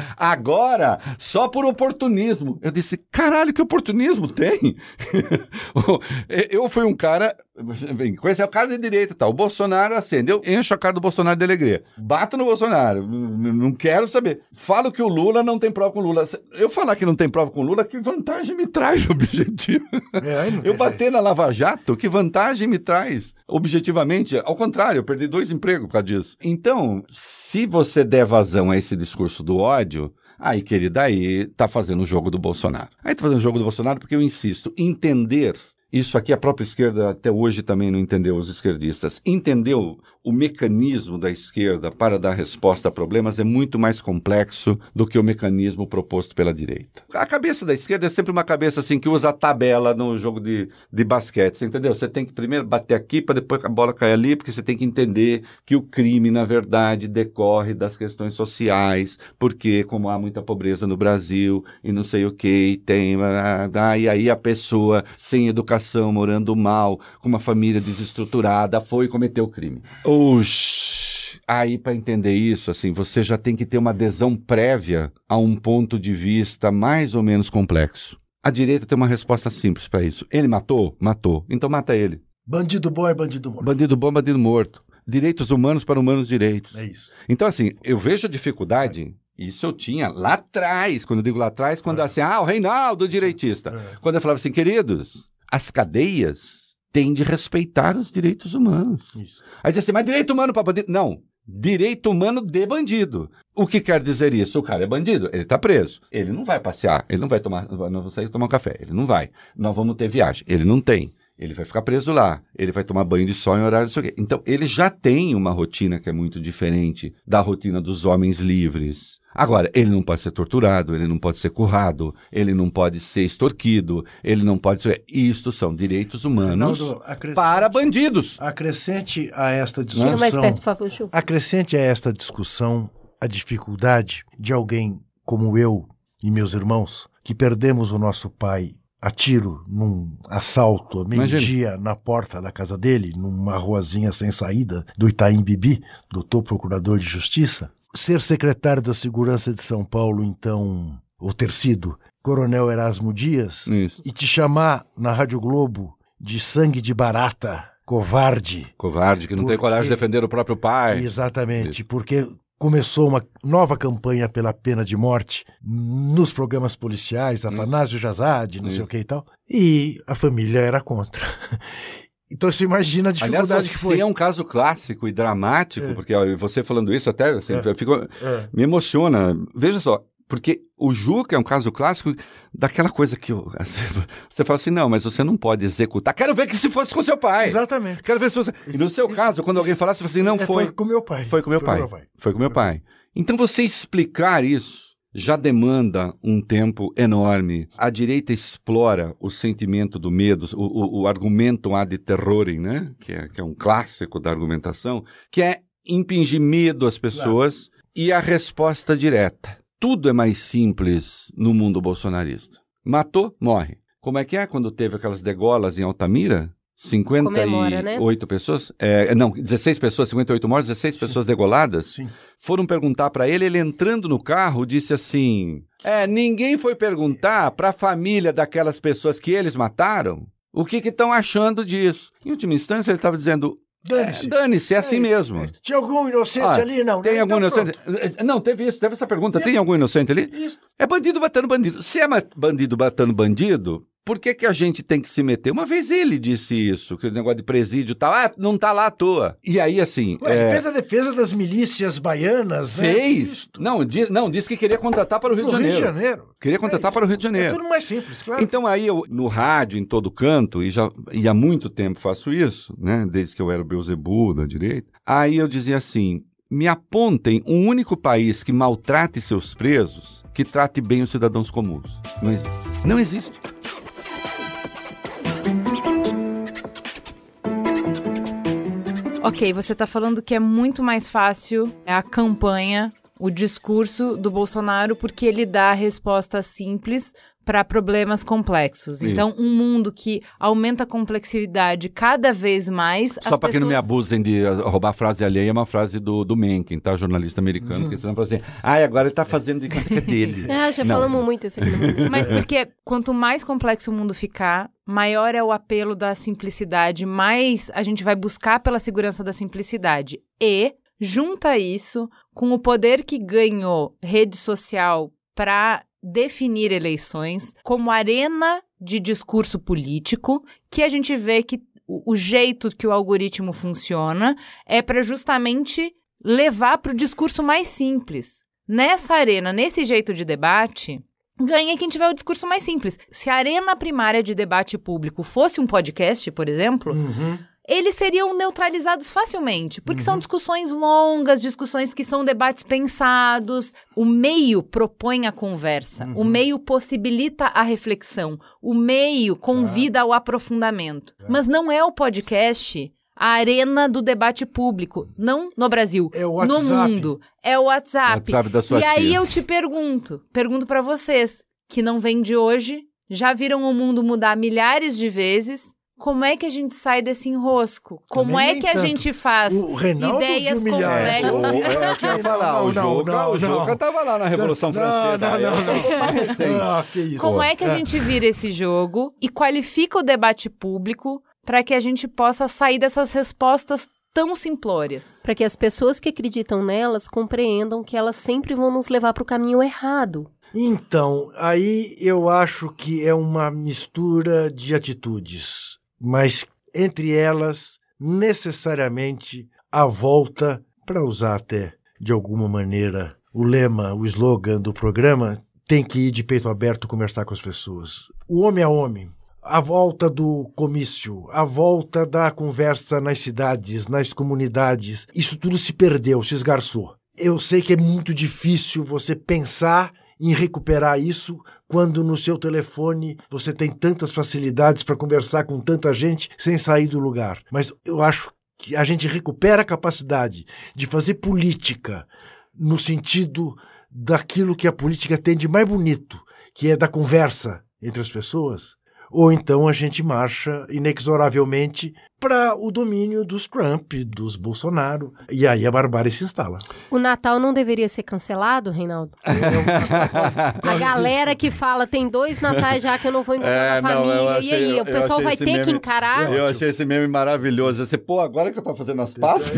agora, só por oportunismo. Eu disse: Caralho, que oportunismo tem? [LAUGHS] eu fui um cara. Bem, conhecer o cara de direita tal. O Bolsonaro acende. Eu encho a cara do Bolsonaro de alegria. Bato no Bolsonaro. Não quero saber. Falo que o Lula não tem prova com o Lula. Eu falar que não tem prova com o Lula, que vantagem me traz objetivo? É, [LAUGHS] Eu bater na Lava Jato, que vantagem me traz? Objetivamente, ao contrário, eu perdi dois empregos por causa disso. Então, se você der vazão a esse discurso do ódio, aí, querida, aí tá fazendo o jogo do Bolsonaro. Aí tá fazendo o jogo do Bolsonaro porque eu insisto, entender. Isso aqui a própria esquerda até hoje também não entendeu, os esquerdistas. Entendeu o mecanismo da esquerda para dar resposta a problemas é muito mais complexo do que o mecanismo proposto pela direita. A cabeça da esquerda é sempre uma cabeça assim que usa a tabela no jogo de, de basquete, você entendeu? Você tem que primeiro bater aqui para depois a bola cair ali, porque você tem que entender que o crime, na verdade, decorre das questões sociais, porque como há muita pobreza no Brasil e não sei o que, tem, ah, ah, e aí a pessoa sem educação, morando mal, com uma família desestruturada, foi cometer o crime. Oxi. Aí, para entender isso, assim, você já tem que ter uma adesão prévia a um ponto de vista mais ou menos complexo. A direita tem uma resposta simples para isso. Ele matou? Matou. Então mata ele. Bandido bom é bandido morto. Bandido bom, bandido morto. Direitos humanos para humanos direitos. É isso. Então, assim, eu vejo a dificuldade. Isso eu tinha lá atrás, quando eu digo lá atrás, quando assim, ah, o Reinaldo direitista. Quando eu falava assim, queridos, as cadeias têm de respeitar os direitos humanos. Isso. Aí dizia assim, mas direito humano para bandido? Não. Direito humano de bandido. O que quer dizer isso? O cara é bandido, ele está preso. Ele não vai passear, ele não vai tomar, não vai sair tomar um café, ele não vai. Nós vamos ter viagem, ele não tem. Ele vai ficar preso lá, ele vai tomar banho de sol em horário, não sei o quê. Então, ele já tem uma rotina que é muito diferente da rotina dos homens livres. Agora, ele não pode ser torturado, ele não pode ser currado, ele não pode ser extorquido, ele não pode ser. Isto são direitos humanos acrescente- para bandidos. Acrescente a esta Chega mais discussão. perto, por favor, Ju. Acrescente a esta discussão a dificuldade de alguém como eu e meus irmãos, que perdemos o nosso pai a tiro num assalto a meio-dia na porta da casa dele, numa ruazinha sem saída do Itaim Bibi, doutor procurador de justiça. Ser secretário da Segurança de São Paulo, então, ou ter sido Coronel Erasmo Dias, Isso. e te chamar na Rádio Globo de sangue de barata, covarde, Covarde, que não Por tem coragem de defender o próprio pai. Exatamente, Isso. porque começou uma nova campanha pela pena de morte nos programas policiais, Atanásio Jazade, não sei Isso. o que e tal, e a família era contra. [LAUGHS] Então você imagina a Aliás, dificuldade que você foi. é um caso clássico e dramático, É. porque ó, você falando isso até, assim, É. fico, É. me emociona. Veja só, Porque o Juca é um caso clássico daquela coisa que eu- [LAUGHS] você fala assim, não, mas você não pode executar. Quero ver que se fosse com seu pai. Exatamente. Quero ver se fosse. E no seu caso, quando alguém falasse, você fala assim, não, É, foi. foi com meu pai. Foi com meu Foi pai. meu pai. Foi com meu pai. Então você explicar isso já demanda um tempo enorme. A direita explora o sentimento do medo, o, o, o argumento ad terrorem, né? Que é, que é um clássico da argumentação, que é impingir medo às pessoas e a resposta direta. Tudo é mais simples no mundo bolsonarista. Matou, morre. Como é que é quando teve aquelas degolas em Altamira? Comemora, né? 58 pessoas? É, não, 16 pessoas, 58 mortes, 16 pessoas degoladas. Sim. Foram perguntar pra ele, ele entrando no carro disse assim: É, ninguém foi perguntar pra família daquelas pessoas que eles mataram o que estão achando disso. Em última instância, ele estava dizendo: Dane-se. é, Dane-se, é assim mesmo. Tinha algum inocente Ah, ali? Não. Tem né? algum Então, inocente? pronto. Não, teve isso, teve essa pergunta. Tem algum inocente ali? Isso. É bandido batendo bandido. Se é bandido batendo bandido, por que, que a gente tem que se meter? Uma vez ele disse isso, que o negócio de presídio tal, ah, não tá lá à toa. E aí, assim. Ué, é, ele fez a defesa das milícias baianas, né? fez. Não, não, disse que queria contratar para o Rio Pro de Rio Janeiro. de Janeiro. Queria contratar para o Rio de É Janeiro. tudo mais simples, claro. Então aí eu, no rádio, em todo canto, e, já, e há muito tempo faço isso, né? Desde que eu era o Beuzebu da direita. Aí eu dizia assim: me apontem um único país que maltrate seus presos, que trate bem os cidadãos comuns. Não existe. Não existe. Ok, você está falando que é muito mais fácil a campanha, o discurso do Bolsonaro, porque ele dá a resposta simples para problemas complexos. Isso. Então, um mundo que aumenta a complexidade cada vez mais. Só para que não me pessoas- abusem de uh, roubar a frase alheia, é uma frase do, do Mencken, tá? Jornalista americano, que senão fala assim, ah, agora ele tá fazendo de conta que é dele. [LAUGHS] Ah, já Não. falamos muito isso aqui. no- Mas porque quanto mais complexo o mundo ficar, maior é o apelo da simplicidade, mais a gente vai buscar pela segurança da simplicidade. E junta isso com o poder que ganhou rede social para definir eleições como arena de discurso político, que a gente vê que o, jeito que o algoritmo funciona é para justamente levar para o discurso mais simples. Nessa arena, nesse jeito de debate, ganha quem tiver o discurso mais simples. Se a arena primária de debate público fosse um podcast, por exemplo, Uhum. Eles seriam neutralizados facilmente, porque são discussões longas, discussões que são debates pensados. O meio propõe a conversa, o meio possibilita a reflexão, o meio convida ao aprofundamento. Mas não é o podcast a arena do debate público, não no Brasil, É o no WhatsApp. mundo. É o WhatsApp. WhatsApp da sua e aí tia. eu te pergunto, pergunto pra vocês que não vêm de hoje, já viram o mundo mudar milhares de vezes. Como é que a gente sai desse enrosco? Como Também é que a tanto. gente faz O Reinaldo ideias complexas? É, é o que eu ia falar. Não, o não, Juca, não, o não. tava lá na Revolução Não, Francesa. não, não, mais recente. Ah, que isso. Como é que a gente vira esse jogo e qualifica o debate público para que a gente possa sair dessas respostas tão simplórias? Para que as pessoas que acreditam nelas compreendam que elas sempre vão nos levar para o caminho errado. Então, aí eu acho que é uma mistura de atitudes, mas entre elas, necessariamente, a volta, para usar até de alguma maneira o lema, o slogan do programa, tem que ir de peito aberto conversar com as pessoas. O homem a homem. A volta do comício, a volta da conversa nas cidades, nas comunidades, isso tudo se perdeu, se esgarçou. Eu sei que é muito difícil você pensar em recuperar isso quando no seu telefone você tem tantas facilidades para conversar com tanta gente sem sair do lugar. Mas eu acho que a gente recupera a capacidade de fazer política no sentido daquilo que a política tem de mais bonito, que é da conversa entre as pessoas, ou então a gente marcha inexoravelmente para o domínio dos Trump, dos Bolsonaro, e aí a barbárie se instala. O Natal não deveria ser cancelado, Reinaldo? [LAUGHS] A galera que fala, tem dois natais já que eu não vou encontrar É, a não, família. e achei- aí, o pessoal vai ter que meme- encarar? Eu achei esse meme maravilhoso. Você, pô, agora que eu tô fazendo as pazes...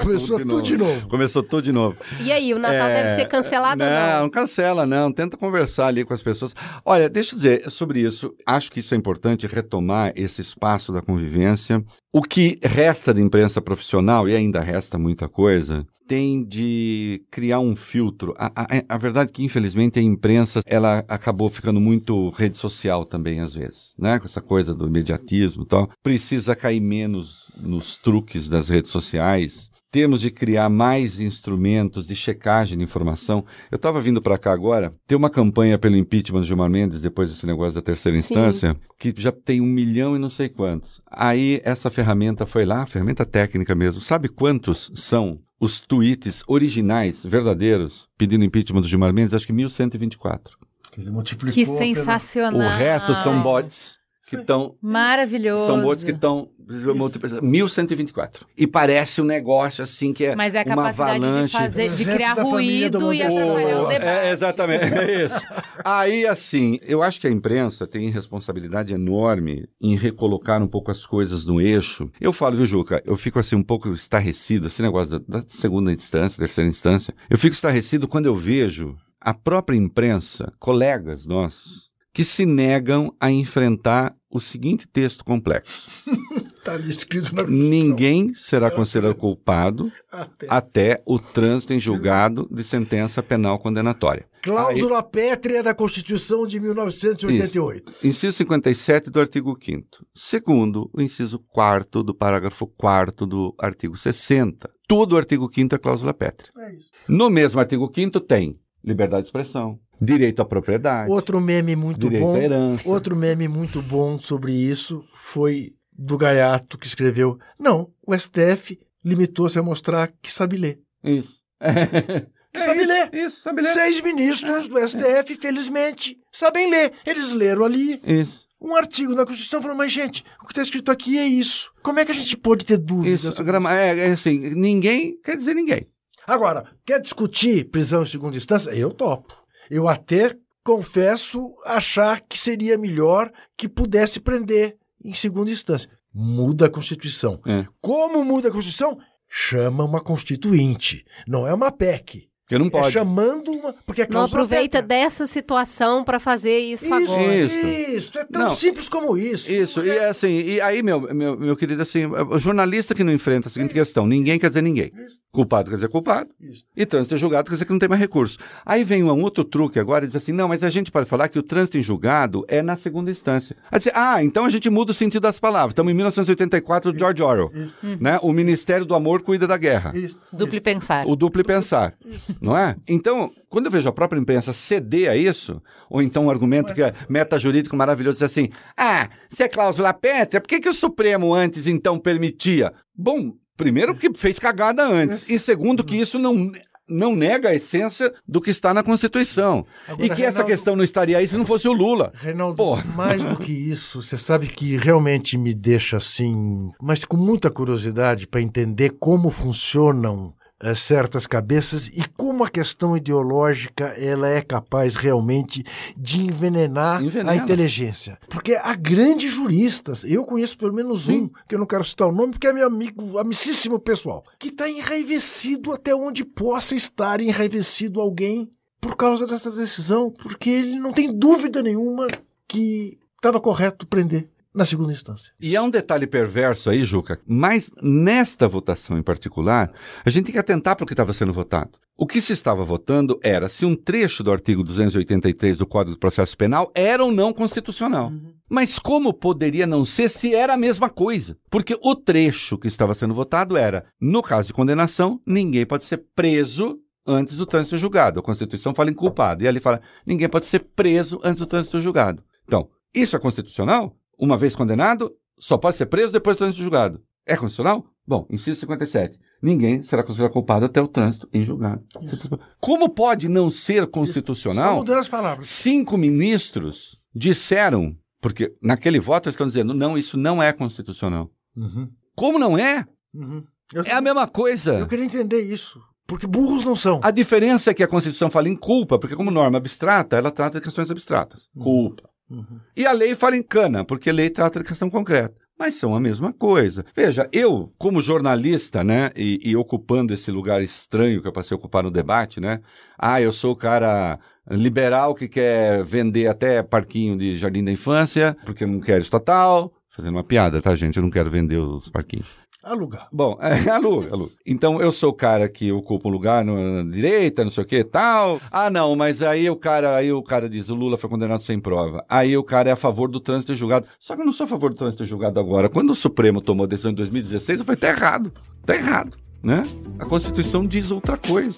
Começou tudo de novo. Começou tudo de novo. E aí, o Natal É, deve ser cancelado ou não, não? não cancela, não. Tenta conversar ali com as pessoas. Olha, deixa eu dizer sobre isso. Acho que isso é importante retomar esse espaço da conversa convivência. O que resta da imprensa profissional, e ainda resta muita coisa, tem de criar um filtro. A, a, a, verdade é que, infelizmente, a imprensa ela acabou ficando muito rede social também, às vezes, né? Com essa coisa do imediatismo e tal. Precisa cair menos nos truques das redes sociais temos de criar mais instrumentos de checagem de informação. Eu estava vindo para cá agora, tem uma campanha pelo impeachment de Gilmar Mendes, depois desse negócio da terceira instância, Sim. que já tem um milhão e não sei quantos. Aí essa ferramenta foi lá, ferramenta técnica mesmo. Sabe quantos são os tweets originais, verdadeiros, pedindo impeachment do Gilmar Mendes? Acho que 1124. Que sensacional. O resto são bots que estão. Maravilhoso. São bots que estão. 1124. E parece um negócio assim que é, Mas é a uma capacidade avalanche. de, fazer, de criar ruído e atrapalhar o debate. É, exatamente, é isso. Aí, assim, eu acho que a imprensa tem responsabilidade enorme em recolocar um pouco as coisas no eixo. Eu falo, viu, Juca, eu fico assim um pouco estarrecido, esse negócio da, da segunda instância, terceira instância. Eu fico estarrecido quando eu vejo a própria imprensa, colegas nossos, que se negam a enfrentar o seguinte texto complexo. Está [LAUGHS] ali escrito na Ninguém será considerado culpado até. até. o trânsito em julgado de sentença penal condenatória. Cláusula Aí, pétrea da Constituição de 1988. Isso. Inciso 57 do artigo 5 Segundo, o inciso 4 do parágrafo 4 do artigo 60. Todo o artigo 5 é cláusula pétrea. É no mesmo artigo 5 tem liberdade de expressão, Direito à propriedade. Outro meme muito direito bom. À herança. Outro meme muito bom sobre isso foi do Gaiato que escreveu: Não, o STF limitou-se a mostrar que sabe ler. Isso. [LAUGHS] Que é sabe isso, ler. Isso, sabe ler. Seis ministros é. do STF, felizmente, sabem ler. Eles leram ali. Isso. Um artigo da Constituição falou, mas gente, o que está escrito aqui é isso. Como é que a gente pode ter dúvidas? Isso, grama, é, é assim, ninguém quer dizer ninguém. Agora, quer discutir prisão em segunda instância? Eu topo. Eu até confesso achar que seria melhor que pudesse prender em segunda instância. Muda a Constituição. É. Como muda a Constituição? Chama uma constituinte. Não é uma PEC. Porque não pode. É chamando uma. Porque é não aproveita dessa situação para fazer isso, isso, agora. Isso. Isso. É tão não. simples como isso. Isso. E é assim, e aí, meu, meu, meu querido, assim, o jornalista que não enfrenta a seguinte isso. questão: ninguém quer dizer ninguém. Isso. Culpado quer dizer culpado. Isso. E trânsito em julgado quer dizer que não tem mais recurso. Aí vem um outro truque agora e diz assim: não, mas a gente pode falar que o trânsito em julgado é na segunda instância. Aí diz, ah, então a gente muda o sentido das palavras. Estamos em 1984 do George Orwell. Né? O Ministério do Amor cuida da guerra. Duplo pensar. O duplo pensar. Não é? Então, quando eu vejo a própria imprensa ceder a isso, ou então um argumento Mas... que é metajurídico maravilhoso, diz assim: ah, se é cláusula pétrea, por que, que o Supremo antes então permitia? Bom, primeiro que fez cagada antes, e segundo que isso não não nega a essência do que está na Constituição. Agora, e que Reinaldo, essa questão não estaria aí se não fosse o Lula. Reinaldo, Porra. mais do que isso, você sabe que realmente me deixa assim, mas com muita curiosidade para entender como funcionam uh, certas cabeças e como a questão ideológica ela é capaz realmente de envenenar Envenena. a inteligência. Porque há grandes juristas, eu conheço pelo menos Sim. um, que eu não quero citar o nome porque é meu amigo, amicíssimo pessoal, que está enraivecido até onde possa estar enraivecido alguém por causa dessa decisão, porque ele não tem dúvida nenhuma que estava correto prender na segunda instância. E há um detalhe perverso aí, Juca, mas nesta votação em particular, a gente tem que atentar para o que estava sendo votado. O que se estava votando era se um trecho do artigo 283 do Código do Processo Penal era ou não constitucional. Uhum. Mas como poderia não ser se era a mesma coisa? Porque o trecho que estava sendo votado era, no caso de condenação, ninguém pode ser preso antes do trânsito julgado. A Constituição fala em culpado. E ali fala, ninguém pode ser preso antes do trânsito julgado. Então, isso é constitucional? Uma vez condenado, só pode ser preso depois do trânsito julgado. É constitucional? Bom, inciso 57. Ninguém será considerado culpado até o trânsito em julgado. Isso. Como pode não ser constitucional? Só mudando as palavras. Cinco ministros disseram, porque naquele voto eles estão dizendo, não, isso não é constitucional. Uhum. Como não é? Uhum. É a mesma coisa. Eu queria entender isso. Porque burros não são. A diferença é que a Constituição fala em culpa, porque como norma abstrata, ela trata de questões abstratas. Uhum. Culpa, Uhum. E a lei fala em cana, porque a lei trata de questão concreta. Mas são a mesma coisa. Veja, eu, como jornalista, né, e, e, ocupando esse lugar estranho que eu passei a ocupar no debate, né? Ah, eu sou o cara liberal que quer vender até parquinho de jardim da infância, porque não quer estatal, Fazendo uma piada, tá, gente? Eu não quero vender os parquinhos. Alugar. Bom, [LAUGHS] é, aluga, aluga. Então eu sou o cara que ocupa um lugar no- na direita, não sei o que tal. Ah, não, mas aí o cara, aí o cara diz, o Lula foi condenado sem prova. Aí o cara é a favor do trânsito julgado. Só que eu não sou a favor do trânsito julgado agora. Quando o Supremo tomou a decisão em 2016, eu falei, tá errado. Tá errado, né? A Constituição diz outra coisa.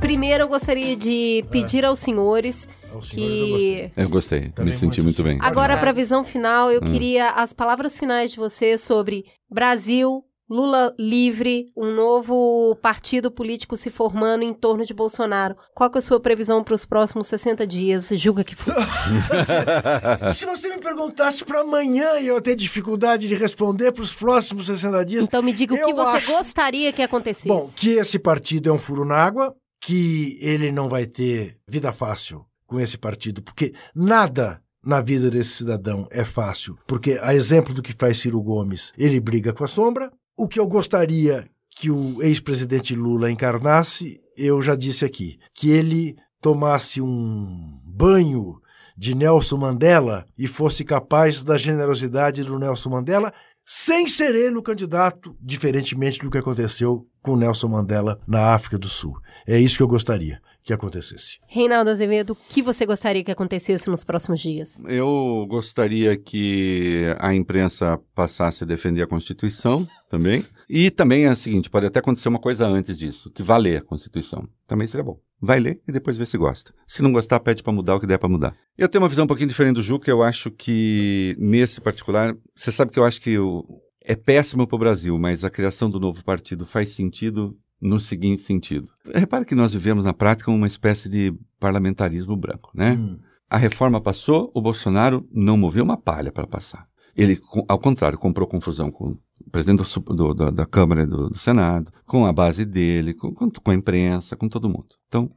Primeiro, eu gostaria de pedir aos senhores senhores eu gostei. Eu gostei, Também me senti muito muito bem. Agora, para a visão final, Hum. eu queria as palavras finais de você sobre Brasil, Lula livre, um novo partido político se formando em torno de Bolsonaro. Qual que é a sua previsão para os próximos 60 dias? Julga que for. [LAUGHS] Se você me perguntasse para amanhã e eu ter dificuldade de responder para os próximos 60 dias. Então me diga o que você acho- gostaria que acontecesse. Bom, que esse partido é um furo na água, que ele não vai ter vida fácil com esse partido, porque nada na vida desse cidadão é fácil, porque a exemplo do que faz Ciro Gomes, ele briga com a sombra. O que eu gostaria que o ex-presidente Lula encarnasse, eu já disse aqui, que ele tomasse um banho de Nelson Mandela e fosse capaz da generosidade do Nelson Mandela, sem ser ele o candidato, diferentemente do que aconteceu com Nelson Mandela na África do Sul. É isso que eu gostaria que acontecesse. Reinaldo Azevedo, o que você gostaria que acontecesse nos próximos dias? Eu gostaria que a imprensa passasse a defender a Constituição também. E também é o seguinte: pode até acontecer uma coisa antes disso, que vá ler a Constituição. Também seria bom. Vai ler e depois vê se gosta. Se não gostar, pede para mudar o que der para mudar. Eu tenho uma visão um pouquinho diferente do Juca. Eu acho que, nesse particular, você sabe que eu acho que o- é péssimo para o Brasil, mas a criação do novo partido faz sentido no seguinte sentido. Repare que nós vivemos na prática uma espécie de parlamentarismo branco, né? Hum. A reforma passou, o Bolsonaro não moveu uma palha para passar. Ele, ao contrário, comprou confusão com o presidente do do- da, Câmara e do, do Senado, com a base dele, com, com, com a imprensa, com todo mundo. Então,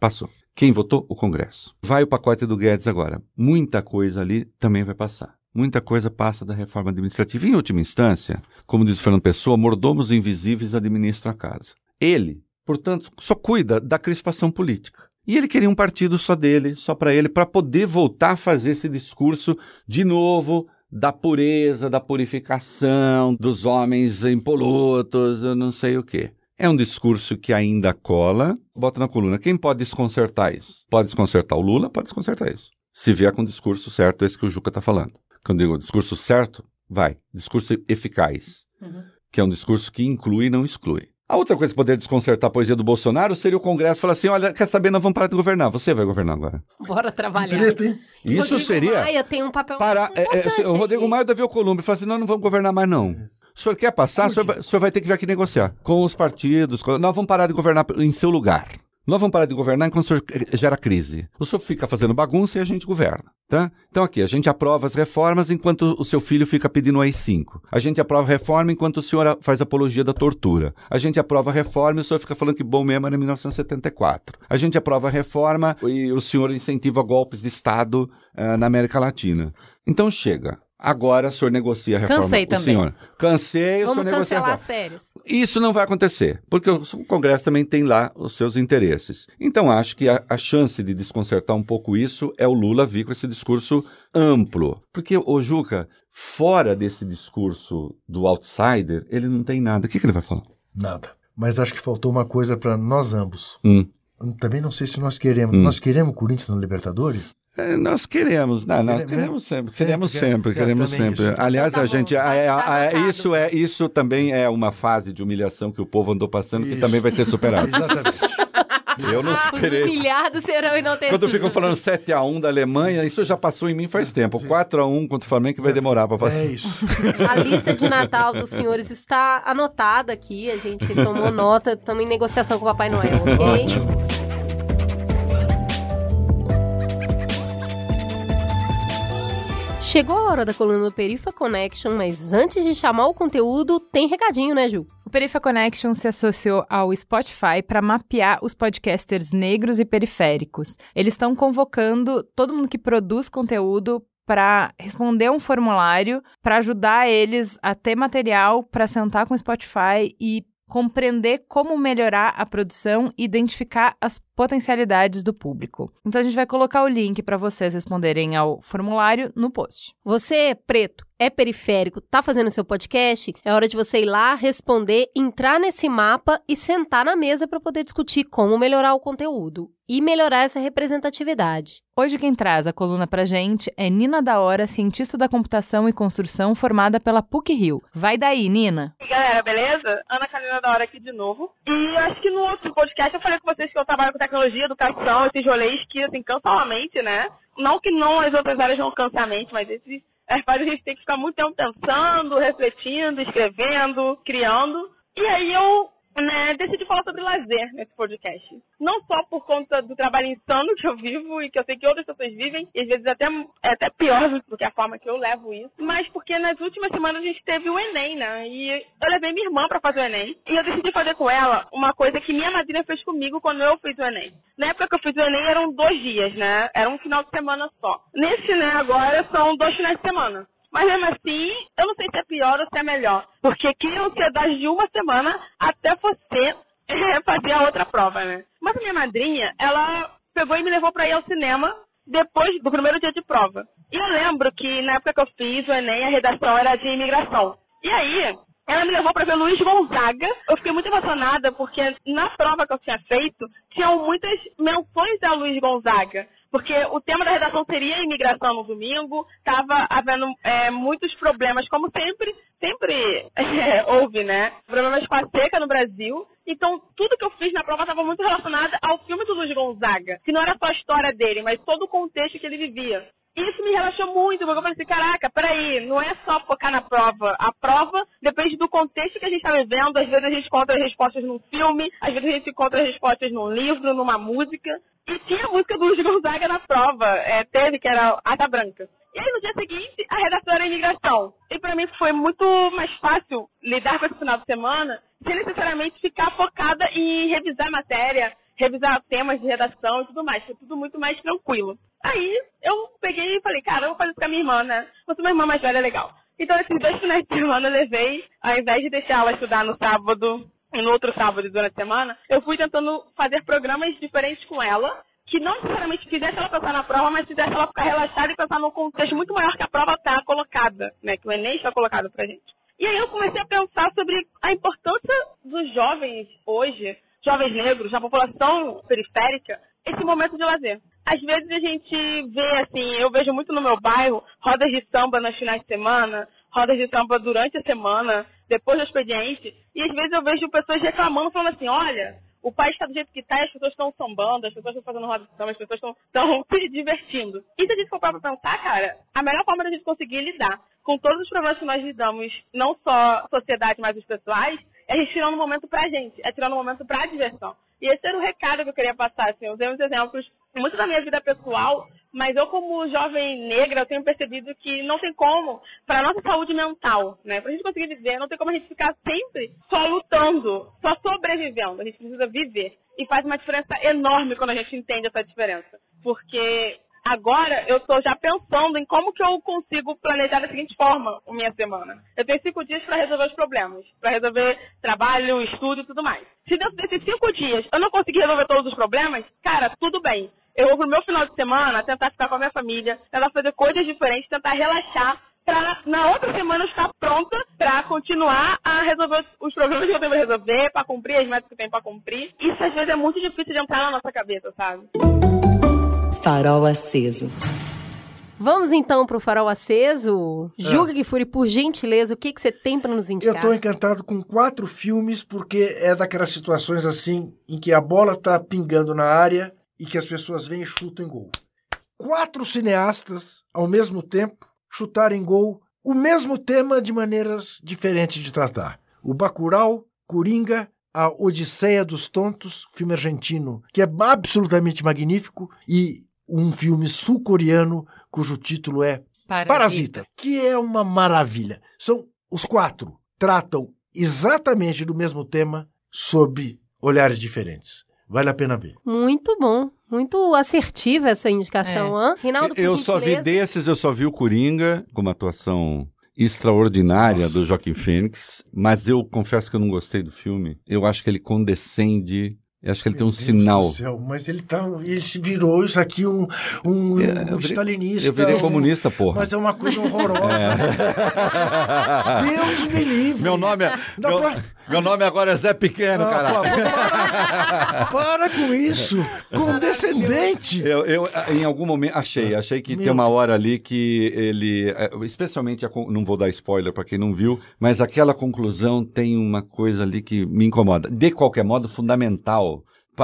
passou. Quem votou? O Congresso. Vai o pacote do Guedes agora. Muita coisa ali também vai passar. Muita coisa passa da reforma administrativa. Em última instância, como diz o Fernando Pessoa, mordomos invisíveis administram a casa. Ele, portanto, só cuida da crispação política. E ele queria um partido só dele, só para ele, para poder voltar a fazer esse discurso de novo da pureza, da purificação, dos homens impolutos, eu não sei o quê. É um discurso que ainda cola. Bota na coluna. Quem pode desconcertar isso? Pode desconcertar o Lula, pode desconcertar isso. Se vier com o discurso certo, esse que o Juca está falando. Quando eu digo discurso certo, vai. Discurso eficaz. Que é um discurso que inclui e não exclui. A outra coisa que poderia desconcertar a poesia do Bolsonaro seria o Congresso falar assim: olha, quer saber, nós vamos parar de governar. Você vai governar agora. Bora trabalhar. Treta, hein? Isso Rodrigo seria. Maia tem um papel Para, é, é, importante o Rodrigo. Maia da Columbre falou assim: nós não vamos governar mais, não. O senhor quer passar, o senhor, vai, o senhor vai ter que vir aqui negociar com os partidos. com- nós vamos parar de governar em seu lugar. Nós vamos parar de governar enquanto o senhor gera crise. O senhor fica fazendo bagunça e a gente governa. Tá? Então aqui, a gente aprova as reformas enquanto o seu filho fica pedindo AI-5. A gente aprova a reforma enquanto o senhor faz apologia da tortura. A gente aprova a reforma e o senhor fica falando que bom mesmo era em 1974. A gente aprova a reforma e o senhor incentiva golpes de Estado ah, na América Latina. Então chega. Agora o senhor negocia a reforma. Cansei o também. Senhor. Cansei, o Vamos senhor negocia a cancelar reforma. as férias. Isso não vai acontecer, porque o o Congresso também tem lá os seus interesses. Então, acho que a, a chance de desconcertar um pouco isso é o Lula vir com esse discurso amplo. Porque, o Juca, fora desse discurso do outsider, ele não tem nada. O que, que ele vai falar? Nada. Mas acho que faltou uma coisa para nós ambos. Hum. Também não sei se nós queremos. Nós queremos o Corinthians na Libertadores? É, nós queremos, não, nós Queremos, queremos sempre, queremos quer- sempre, quer queremos sempre. Aliás, tá a gente, bom, a- é- tá isso é, isso também é uma fase de humilhação que o povo andou passando que também vai ser superado. [LAUGHS] Exatamente. Eu não Os superei. humilhados serão enaltecidos. Quando ficam falando 7x1 da Alemanha, isso já passou em mim faz tempo. 4x1 contra o Flamengo que vai demorar para passar. É isso. [LAUGHS] A lista de Natal dos senhores está anotada aqui. A gente tomou nota. Estamos em negociação com o Papai Noel, ok? Ótimo. Chegou a hora da coluna do Perifa Connection, mas antes de chamar o conteúdo, tem recadinho, né, Ju? O Perifa Connection se associou ao Spotify para mapear os podcasters negros e periféricos. Eles estão convocando todo mundo que produz conteúdo para responder um formulário para ajudar eles a ter material para sentar com o Spotify e compreender como melhorar a produção e identificar as potencialidades do público. Então a gente vai colocar o link para vocês responderem ao formulário no post. Você, preto, é periférico, tá fazendo seu podcast, é hora de você ir lá, responder, entrar nesse mapa e sentar na mesa para poder discutir como melhorar o conteúdo e melhorar essa representatividade. Hoje quem traz a coluna pra gente é Nina da Hora, cientista da computação e construção formada pela PUC-Rio. Vai daí, Nina. E galera, beleza? Ana Carolina da Hora aqui de novo. E acho que no outro podcast eu falei com vocês que eu trabalho com tecnologia, educação, esses rolês que assim, cansam a mente, né? Não que não as outras áreas não cansem a mente, mas esses é, faz a gente ter que ficar muito tempo pensando, refletindo, escrevendo, criando. E aí eu né, decidi falar sobre lazer nesse podcast. Não só por conta do trabalho insano que eu vivo e que eu sei que outras pessoas vivem, e às vezes até, é até pior do que a forma que eu levo isso, mas porque nas últimas semanas a gente teve o Enem, né? E eu levei minha irmã para fazer o Enem, e eu decidi fazer com ela uma coisa que minha madrinha fez comigo quando eu fiz o Enem. Na época que eu fiz o Enem eram dois dias, né? Era um final de semana só. Nesse, né, agora são dois finais de semana. Mas mesmo assim, eu não sei se é pior ou se é melhor. Porque cria ansiedade de uma semana até você é, fazer a outra prova, né? Mas a minha madrinha, ela pegou e me levou para ir ao cinema depois do primeiro dia de prova. E eu lembro que na época que eu fiz o Enem, a redação era de imigração. E aí, ela me levou para ver Luiz Gonzaga. Eu fiquei muito emocionada porque na prova que eu tinha feito, tinham muitas menções a Luiz Gonzaga porque o tema da redação seria imigração no domingo, estava havendo é, muitos problemas, como sempre, sempre [LAUGHS] é, houve, né? Problemas com a seca no Brasil. Então, tudo que eu fiz na prova estava muito relacionado ao filme do Luiz Gonzaga, que não era só a história dele, mas todo o contexto que ele vivia. Isso me relaxou muito, porque eu falei assim, caraca, peraí, não é só focar na prova. A prova depende do contexto que a gente está vivendo. Às vezes a gente encontra as respostas num filme, às vezes a gente encontra as respostas num livro, numa música. E tinha a música do Luiz Gonzaga na prova, é, teve, que era Ata Branca. E aí no dia seguinte, a redação era imigração. E para mim foi muito mais fácil lidar com esse final de semana sem necessariamente ficar focada em revisar a matéria, revisar temas de redação e tudo mais. Foi tudo muito mais tranquilo. Aí eu peguei e falei, cara, eu vou fazer isso com a minha irmã, né? Você minha irmã mais velha, legal. Então esses dois finais de semana eu levei, ao invés de deixar ela estudar no sábado e no outro sábado durante a semana, eu fui tentando fazer programas diferentes com ela, que não necessariamente fizesse ela pensar na prova, mas fizesse ela ficar relaxada e pensar num contexto muito maior que a prova está colocada, né? Que o Enem está colocado pra gente. E aí eu comecei a pensar sobre a importância dos jovens hoje, jovens negros, da população periférica, esse momento de lazer. Às vezes a gente vê, assim, eu vejo muito no meu bairro, rodas de samba nos finais de semana, rodas de samba durante a semana, depois do expediente, e às vezes eu vejo pessoas reclamando, falando assim, olha, o país está do jeito que está, as pessoas estão sambando, as pessoas estão fazendo roda de samba, as pessoas estão [LAUGHS] se divertindo. E se a gente for para pensar, cara, a melhor forma da gente conseguir lidar com todos os problemas que nós lidamos, não só sociedade, mas os pessoais, é tirando um momento pra gente, é tirando um momento pra diversão. E esse era o recado que eu queria passar, assim, eu usei uns exemplos muito da minha vida pessoal, mas eu como jovem negra, eu tenho percebido que não tem como, para nossa saúde mental, né, pra gente conseguir viver, não tem como a gente ficar sempre só lutando, só sobrevivendo, a gente precisa viver. E faz uma diferença enorme quando a gente entende essa diferença. Porque Agora eu estou já pensando em como que eu consigo planejar da seguinte forma a minha semana. Eu tenho cinco dias para resolver os problemas, para resolver trabalho, estudo e tudo mais. Se dentro desses cinco dias eu não conseguir resolver todos os problemas, cara, tudo bem. Eu vou pro meu final de semana tentar ficar com a minha família, tentar fazer coisas diferentes, tentar relaxar para na outra semana estar pronta para continuar a resolver os problemas que eu tenho resolver, para cumprir as metas que eu tenho para cumprir. Isso às vezes é muito difícil de entrar na nossa cabeça, sabe? Farol aceso. Vamos então para o farol aceso. É. Julga que Fure, por gentileza, o que, que você tem para nos indicar? Eu estou encantado com quatro filmes, porque é daquelas situações assim em que a bola está pingando na área e que as pessoas vêm e chutam em gol. Quatro cineastas, ao mesmo tempo, chutaram em gol o mesmo tema de maneiras diferentes de tratar. O Bacurau, Coringa a Odisseia dos Tontos, filme argentino, que é absolutamente magnífico, e um filme sul-coreano cujo título é Parasita. Parasita, que é uma maravilha. São os quatro tratam exatamente do mesmo tema sob olhares diferentes. Vale a pena ver. Muito bom. Muito assertiva essa indicação, é. Reinaldo, por Eu gentileza. só vi desses, eu só vi o Coringa, com uma atuação extraordinária do Joaquim Fênix, mas eu confesso que eu não gostei do filme. Eu acho que ele condescende eu acho que ele tem um Deus sinal. do céu, mas ele tá, ele se virou isso aqui um, um, É, um eu virei- stalinista. eu virei um- comunista, porra. Mas é uma coisa horrorosa. [LAUGHS] Deus me livre. Meu nome é, meu, pra- meu nome agora é Zé Pequeno, Ah, cara. pô, para, para com isso. Condescendente. Eu, eu, em algum momento, achei, achei que Meu tem uma hora ali que ele, é, especialmente, a não vou dar spoiler para quem não viu, mas aquela conclusão tem uma coisa ali que me incomoda. De qualquer modo, fundamental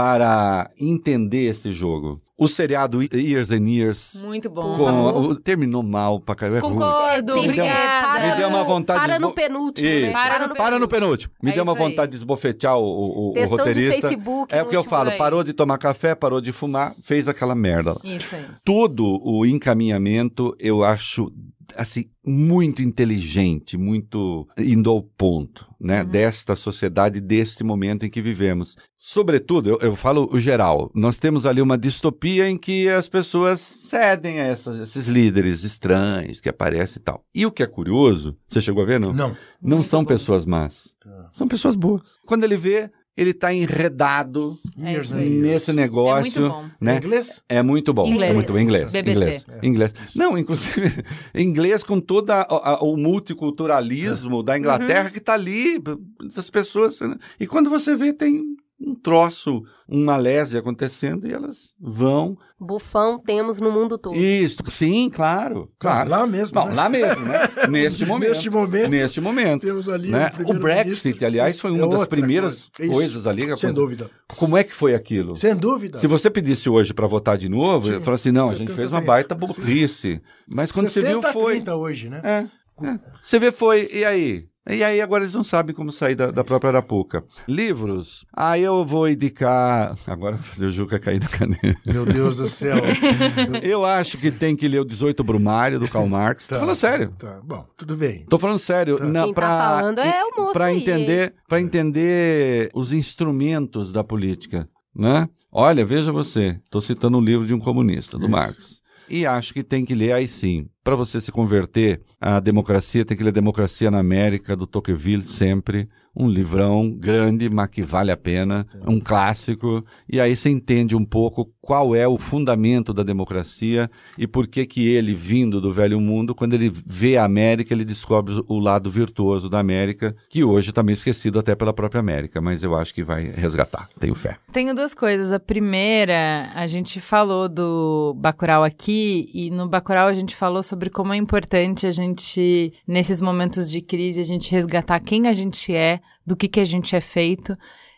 para entender esse jogo. O seriado Years and Years Muito bom. com- o- terminou mal pra caramba. é ruim. Concordo, Tem- obrigada. para Me deu uma no- vontade Para de no penúltimo, Isso. né? Para no Para no penúltimo. Me É deu uma isso aí. vontade de esbofetear o, o, o roteirista. Facebook é o que eu falo. aí. Parou de tomar café, parou de fumar, fez aquela merda. Isso aí. Todo o encaminhamento eu acho assim muito inteligente, muito indo ao ponto, né, desta sociedade, deste momento em que vivemos. Sobretudo, eu, eu falo o geral. Nós temos ali uma distopia em que as pessoas cedem a essas- esses líderes estranhos que aparecem e tal. E o que é curioso, você chegou a ver, não? Não. Não são pessoas más. São pessoas boas. Quando ele vê, ele está enredado years. nesse negócio. É muito bom. Né? Inglês? É muito bom. Inglês. É muito bom. Inglês. BBC. Inglês. Inglês. Não, inclusive, [LAUGHS] inglês com todo o multiculturalismo da Inglaterra que está ali, das pessoas. né? E quando você vê, tem um troço, uma lese acontecendo e elas vão. Bufão temos no mundo todo. Isso, sim, claro. claro. Lá mesmo, Não, né? lá mesmo, né? [LAUGHS] Neste momento. Neste momento. Neste momento. Temos ali né? o O Brexit, ministro. aliás, foi É uma das outra primeiras coisa. Isso. coisas ali. Sem aconteceu. dúvida. Como é que foi aquilo? Sem dúvida. Se você pedisse hoje para votar de novo, eu falasse assim, não, a gente 70, fez uma 30. baita burrice. Mas quando você viu, 70, foi. 30 hoje, né? É, é. Você vê, foi. E aí? E aí agora eles não sabem como sair da, da própria Arapuca. Livros. Aí eu vou indicar. Agora eu vou fazer o Juca cair da cadeira. Meu Deus do céu. [LAUGHS] Eu acho que tem que ler o 18 Brumário do Karl Marx. Tô falando sério. Tá, bom, tudo bem. Tô falando sério. Na, Quem tá pra, falando é o moço Pra aí, entender, pra entender os instrumentos da política, né? Olha, veja você. Tô citando um livro de um comunista, do Marx. E acho que tem que ler aí sim. Para você se converter à democracia, tem que ler Democracia na América, do Tocqueville, sempre. Um livrão grande, mas que vale a pena. Um clássico. E aí você entende um pouco qual é o fundamento da democracia e por que que ele, vindo do velho mundo, quando ele vê a América, ele descobre o lado virtuoso da América, que hoje está meio esquecido até pela própria América, mas eu acho que vai resgatar. Tenho fé. Tenho duas coisas. A primeira, a gente falou do Bacurau aqui e no Bacurau a gente falou sobre como é importante a gente, nesses momentos de crise, a gente resgatar quem a gente é, do que que a gente é feito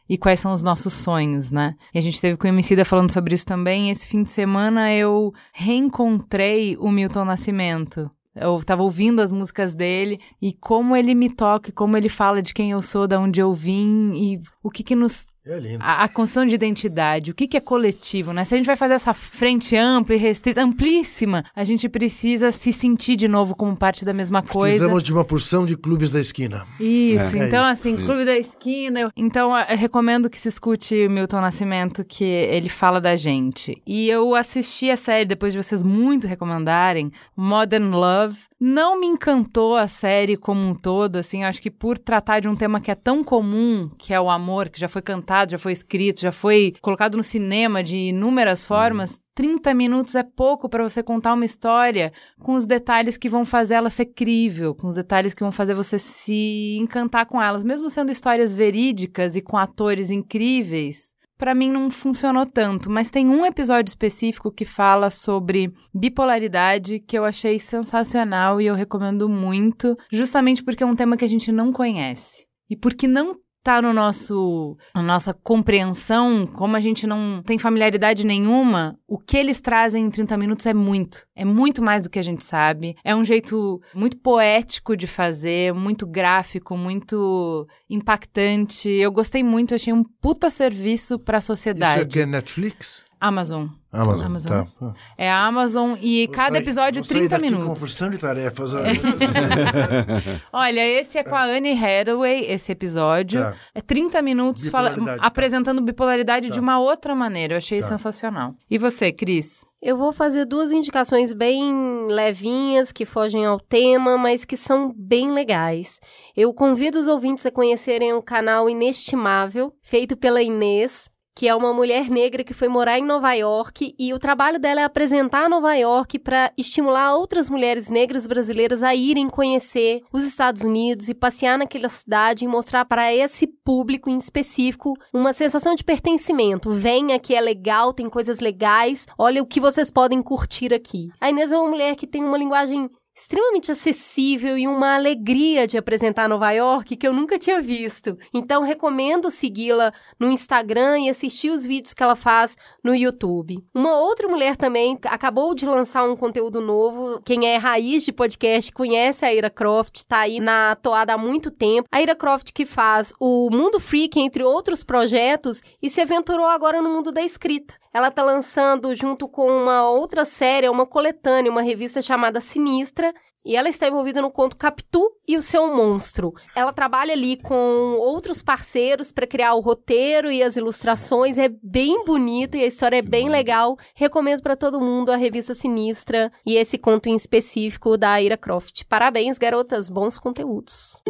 e quais são os nossos sonhos, né? E a gente teve com o Emicida falando sobre isso também. Esse fim de semana eu reencontrei o Milton Nascimento. Eu tava ouvindo as músicas dele e como ele me toca, como ele fala de quem eu sou, da onde eu vim e o que que nos É lindo. a, a construção de identidade, o que, que é coletivo, né? Se a gente vai fazer essa frente ampla e restrita, amplíssima, a gente precisa se sentir de novo como parte da mesma coisa. Precisamos de uma porção de clubes da esquina. Isso, É. então É assim, isso. Clube da Esquina. eu- Então eu recomendo que se escute o Milton Nascimento, que ele fala da gente. E eu assisti a série, depois de vocês muito recomendarem, Modern Love. Não me encantou a série como um todo, assim, acho que por tratar de um tema que é tão comum, que é o amor, que já foi cantado, já foi escrito, já foi colocado no cinema de inúmeras formas, 30 minutos é pouco para você contar uma história com os detalhes que vão fazer ela ser crível, com os detalhes que vão fazer você se encantar com elas, mesmo sendo histórias verídicas e com atores incríveis. Pra mim não funcionou tanto, mas tem um episódio específico que fala sobre bipolaridade que eu achei sensacional e eu recomendo muito, justamente porque é um tema que a gente não conhece. E porque não tá no nosso a nossa compreensão, como a gente não tem familiaridade nenhuma, o que eles trazem em 30 minutos é muito. É muito mais do que a gente sabe. É um jeito muito poético de fazer, muito gráfico, muito impactante. Eu gostei muito, achei um puta serviço pra Isso sociedade. aqui é Netflix? Amazon. Amazon, Amazon. tá. É a Amazon e Vou cada episódio vou sair 30 daqui Com minutos. porção de tarefas. [LAUGHS] Olha, esse é com a Anne Hathaway, esse episódio. Tá. É 30 minutos fala- tá. apresentando bipolaridade Tá. de uma outra maneira. Eu achei Tá. sensacional. E você, Cris? Eu vou fazer duas indicações bem levinhas, que fogem ao tema, mas que são bem legais. Eu convido os ouvintes a conhecerem o canal Inestimável, feito pela Inês, que é uma mulher negra que foi morar em Nova York e o trabalho dela é apresentar Nova York para estimular outras mulheres negras brasileiras a irem conhecer os Estados Unidos e passear naquela cidade e mostrar para esse público em específico uma sensação de pertencimento. Venha que é legal, tem coisas legais, olha o que vocês podem curtir aqui. A Inês é uma mulher que tem uma linguagem extremamente acessível e uma alegria de apresentar Nova York que eu nunca tinha visto. Então recomendo segui-la no Instagram e assistir os vídeos que ela faz no YouTube. Uma outra mulher também acabou de lançar um conteúdo novo. Quem é raiz de podcast conhece a Ira Croft, tá aí na toada há muito tempo. A Ira Croft que faz o Mundo Freak, entre outros projetos, e se aventurou agora no mundo da escrita. Ela tá lançando junto com uma outra série, uma coletânea, uma revista chamada Sinistra, e ela está envolvida no conto Capitu e o seu monstro. Ela trabalha ali com outros parceiros para criar o roteiro e as ilustrações. É bem bonito e a história é bem legal. Recomendo para todo mundo a revista Sinistra e esse conto em específico da Ira Croft. Parabéns, garotas, bons conteúdos.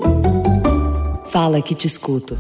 Fala que te escuto.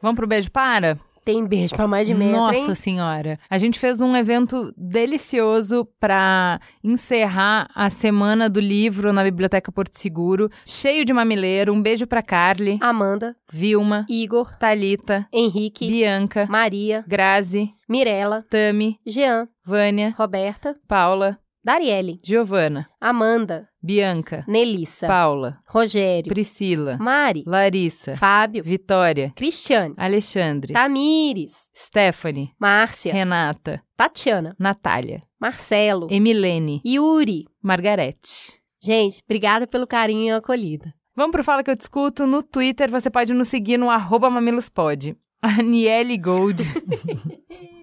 Vamos pro beijo para? Tem beijo pra mais de metro, Nossa hein? senhora. A gente fez um evento delicioso para encerrar a semana do livro na Biblioteca Porto Seguro, cheio de mamileiro. Um beijo pra Carly, Amanda, Vilma, Igor, Talita, Henrique, Bianca, Maria, Grazi, Mirella, Tami, Jean, Vânia, Roberta, Paula, Darielle, Giovana, Amanda, Bianca, Nelissa, Paula, Rogério, Priscila, Mari, Larissa, Fábio, Vitória, Cristiane, Alexandre, Tamires, Stephanie, Márcia, Renata, Tatiana, Natália, Marcelo, Emilene, Yuri. Margarete. Gente, obrigada pelo carinho e acolhida. Vamos pro Fala Que Eu Discuto. No Twitter, você pode nos seguir no arroba mamilospod. [LAUGHS] A Niele Gold [LAUGHS]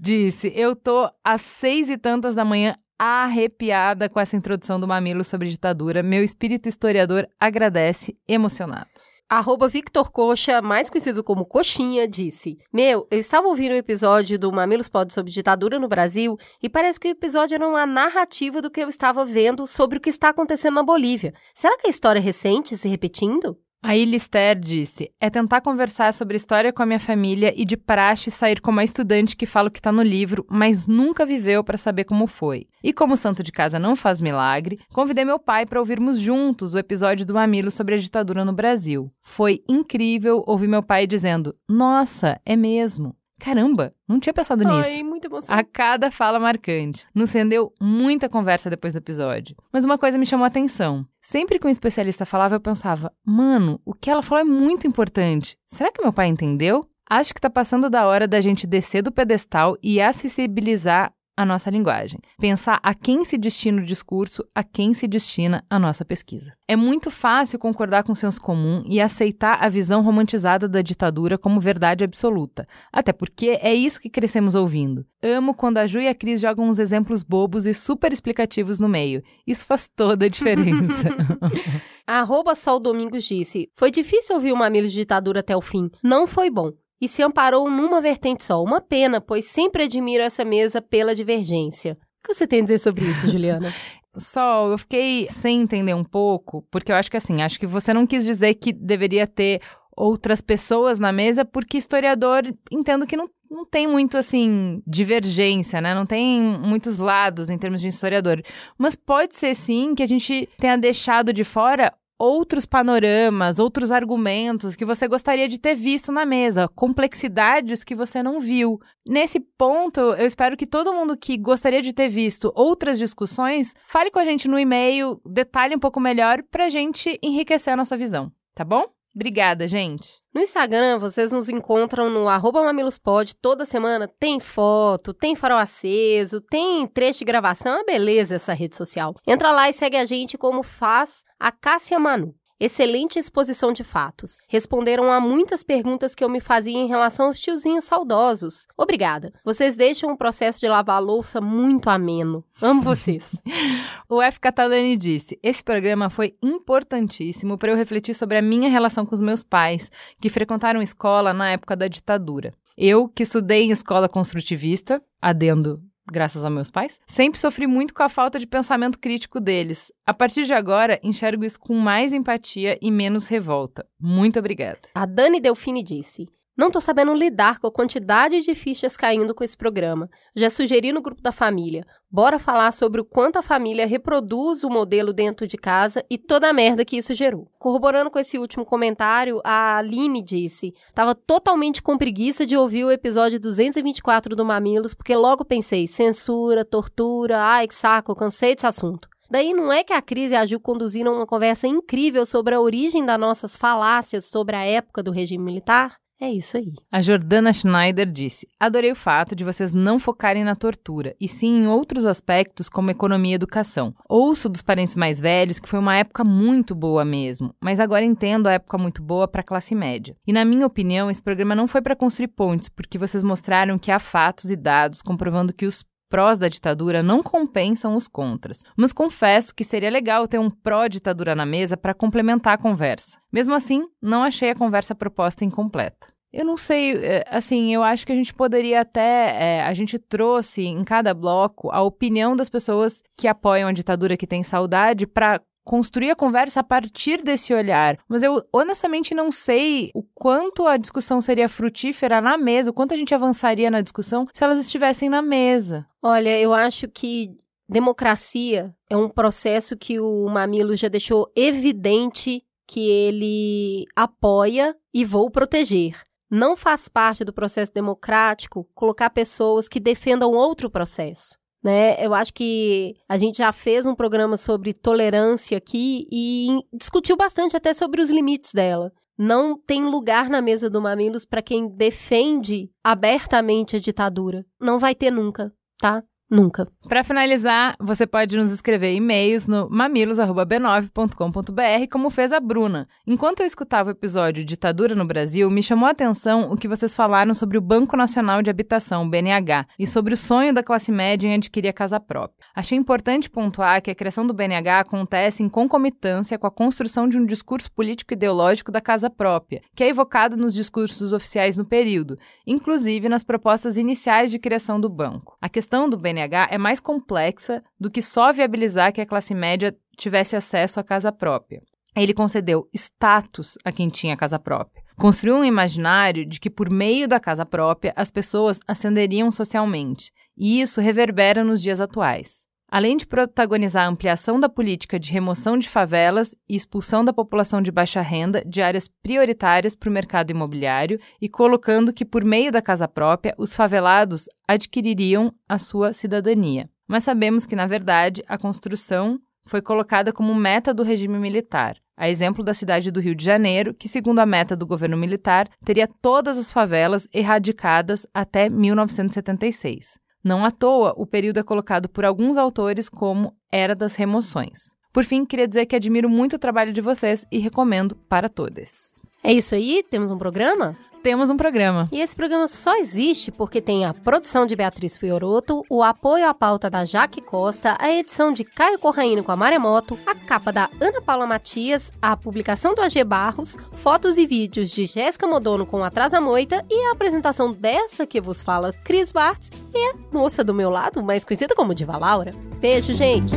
disse, eu tô às seis e tantas da manhã arrepiada com essa introdução do Mamilo sobre ditadura. Meu espírito historiador agradece, emocionado. Arroba Victor Coxa, mais conhecido como Coxinha, disse: Meu, eu estava ouvindo o episódio do Mamilos Pod sobre ditadura no Brasil e parece que o episódio era uma narrativa do que eu estava vendo sobre o que está acontecendo na Bolívia. Será que a história é recente se repetindo? A Ilister disse: é tentar conversar sobre história com a minha família e de praxe sair como a estudante que fala o que está no livro, mas nunca viveu para saber como foi. E como o santo de casa não faz milagre, convidei meu pai para ouvirmos juntos o episódio do Mamilo sobre a ditadura no Brasil. Foi incrível ouvir meu pai dizendo: Nossa, é mesmo. Caramba, não tinha pensado nisso. Ai, muita emoção. A cada fala marcante. Nos rendeu muita conversa depois do episódio. Mas uma coisa me chamou a atenção. Sempre que um especialista falava, eu pensava: mano, o que ela falou é muito importante. Será que meu pai entendeu? Acho que tá passando da hora da gente descer do pedestal e acessibilizar a nossa linguagem. Pensar a quem se destina o discurso, a quem se destina a nossa pesquisa. É muito fácil concordar com o senso comum e aceitar a visão romantizada da ditadura como verdade absoluta. Até porque é isso que crescemos ouvindo. Amo quando a Ju e a Cris jogam uns exemplos bobos e super explicativos no meio. Isso faz toda a diferença. [LAUGHS] [LAUGHS] Arroba Sol Domingos disse: Foi difícil ouvir o Mamilo de ditadura até o fim. Não foi bom. E se amparou numa vertente só. Uma pena, pois sempre admiro essa mesa pela divergência. O que você tem a dizer sobre isso, [LAUGHS] Juliana? Sol, eu fiquei sem entender um pouco, porque eu acho que assim, acho que você não quis dizer que deveria ter outras pessoas na mesa, porque historiador, entendo que não, não tem muito, assim, divergência, né? Não tem muitos lados em termos de historiador. Mas pode ser, sim, que a gente tenha deixado de fora outros panoramas, outros argumentos que você gostaria de ter visto na mesa, complexidades que você não viu. Nesse ponto, eu espero que todo mundo que gostaria de ter visto outras discussões fale com a gente no e-mail, detalhe um pouco melhor para a gente enriquecer a nossa visão, tá bom? Obrigada, gente. No Instagram, vocês nos encontram no mamilospod toda semana. Tem foto, tem farol aceso, tem trecho de gravação. É uma beleza essa rede social. Entra lá e segue a gente como faz a Cássia Manu. Excelente exposição de fatos. Responderam a muitas perguntas que eu me fazia em relação aos tiozinhos saudosos. Obrigada. Vocês deixam o processo de lavar a louça muito ameno. Amo vocês. [LAUGHS] [LAUGHS] o F. Catalani disse: Esse programa foi importantíssimo para eu refletir sobre a minha relação com os meus pais, que frequentaram escola na época da ditadura. Eu, que estudei em escola construtivista, adendo graças a meus pais, sempre sofri muito com a falta de pensamento crítico deles. A partir de agora, enxergo isso com mais empatia e menos revolta. Muito obrigada. A Dani Delfini disse: não tô sabendo lidar com a quantidade de fichas caindo com esse programa. Já sugeri no grupo da família. Bora falar sobre o quanto a família reproduz o modelo dentro de casa e toda a merda que isso gerou. Corroborando com esse último comentário, a Aline disse: Tava totalmente com preguiça de ouvir o episódio 224 do Mamilos, porque logo pensei: censura, tortura, ai que saco, cansei desse assunto. Daí não é que a crise agiu conduzindo uma conversa incrível sobre a origem das nossas falácias sobre a época do regime militar? É isso aí. A Jordana Schneider disse: Adorei o fato de vocês não focarem na tortura, e sim em outros aspectos como economia e educação. Ouço dos parentes mais velhos que foi uma época muito boa mesmo, mas agora entendo a época muito boa para a classe média. E na minha opinião, esse programa não foi para construir pontes, porque vocês mostraram que há fatos e dados comprovando que os prós da ditadura não compensam os contras. Mas confesso que seria legal ter um pró-ditadura na mesa para complementar a conversa. Mesmo assim, não achei a conversa proposta incompleta. Eu não sei, é, assim, eu acho que a gente poderia até. É, a gente trouxe em cada bloco a opinião das pessoas que apoiam a ditadura, que têm saudade, para construir a conversa a partir desse olhar. Mas eu honestamente não sei o quanto a discussão seria frutífera na mesa, o quanto a gente avançaria na discussão se elas estivessem na mesa. Olha, eu acho que democracia é um processo que o Mamilo já deixou evidente que ele apoia e vou proteger. Não faz parte do processo democrático colocar pessoas que defendam outro processo né? Eu acho que a gente já fez um programa sobre tolerância aqui e discutiu bastante até sobre os limites dela. Não tem lugar na mesa do Mamilos para quem defende abertamente a ditadura. Não vai ter nunca, tá? Nunca. Para finalizar, você pode nos escrever e-mails no mamilos@b9.com.br, como fez a Bruna. Enquanto eu escutava o episódio Ditadura no Brasil, me chamou a atenção o que vocês falaram sobre o Banco Nacional de Habitação, BNH, e sobre o sonho da classe média em adquirir a casa própria. Achei importante pontuar que a criação do BNH acontece em concomitância com a construção de um discurso político ideológico da casa própria, que é evocado nos discursos oficiais no período, inclusive nas propostas iniciais de criação do banco. A questão do BNH BNH é mais complexa do que só viabilizar que a classe média tivesse acesso à casa própria. Ele concedeu status a quem tinha casa própria. Construiu um imaginário de que, por meio da casa própria, as pessoas ascenderiam socialmente, e isso reverbera nos dias atuais. Além de protagonizar a ampliação da política de remoção de favelas e expulsão da população de baixa renda de áreas prioritárias para o mercado imobiliário e colocando que, por meio da casa própria, os favelados adquiririam a sua cidadania. Mas sabemos que, na verdade, a construção foi colocada como meta do regime militar, a exemplo da cidade do Rio de Janeiro, que, segundo a meta do governo militar, teria todas as favelas erradicadas até 1976. Não à toa, o período é colocado por alguns autores como Era das Remoções. Por fim, queria dizer que admiro muito o trabalho de vocês e recomendo para todos. É isso aí? Temos um programa? Temos um programa. E esse programa só existe porque tem a produção de Beatriz Fioroto, o apoio à pauta da Jaque Costa, a edição de Caio Corraino com a Maremoto, a capa da Ana Paula Matias, a publicação do AG Barros, fotos e vídeos de Jéssica Modono com a Trasa Moita e a apresentação dessa que vos fala, Cris Bartz, e a moça do meu lado, mais conhecida como Diva Laura. Beijo, gente!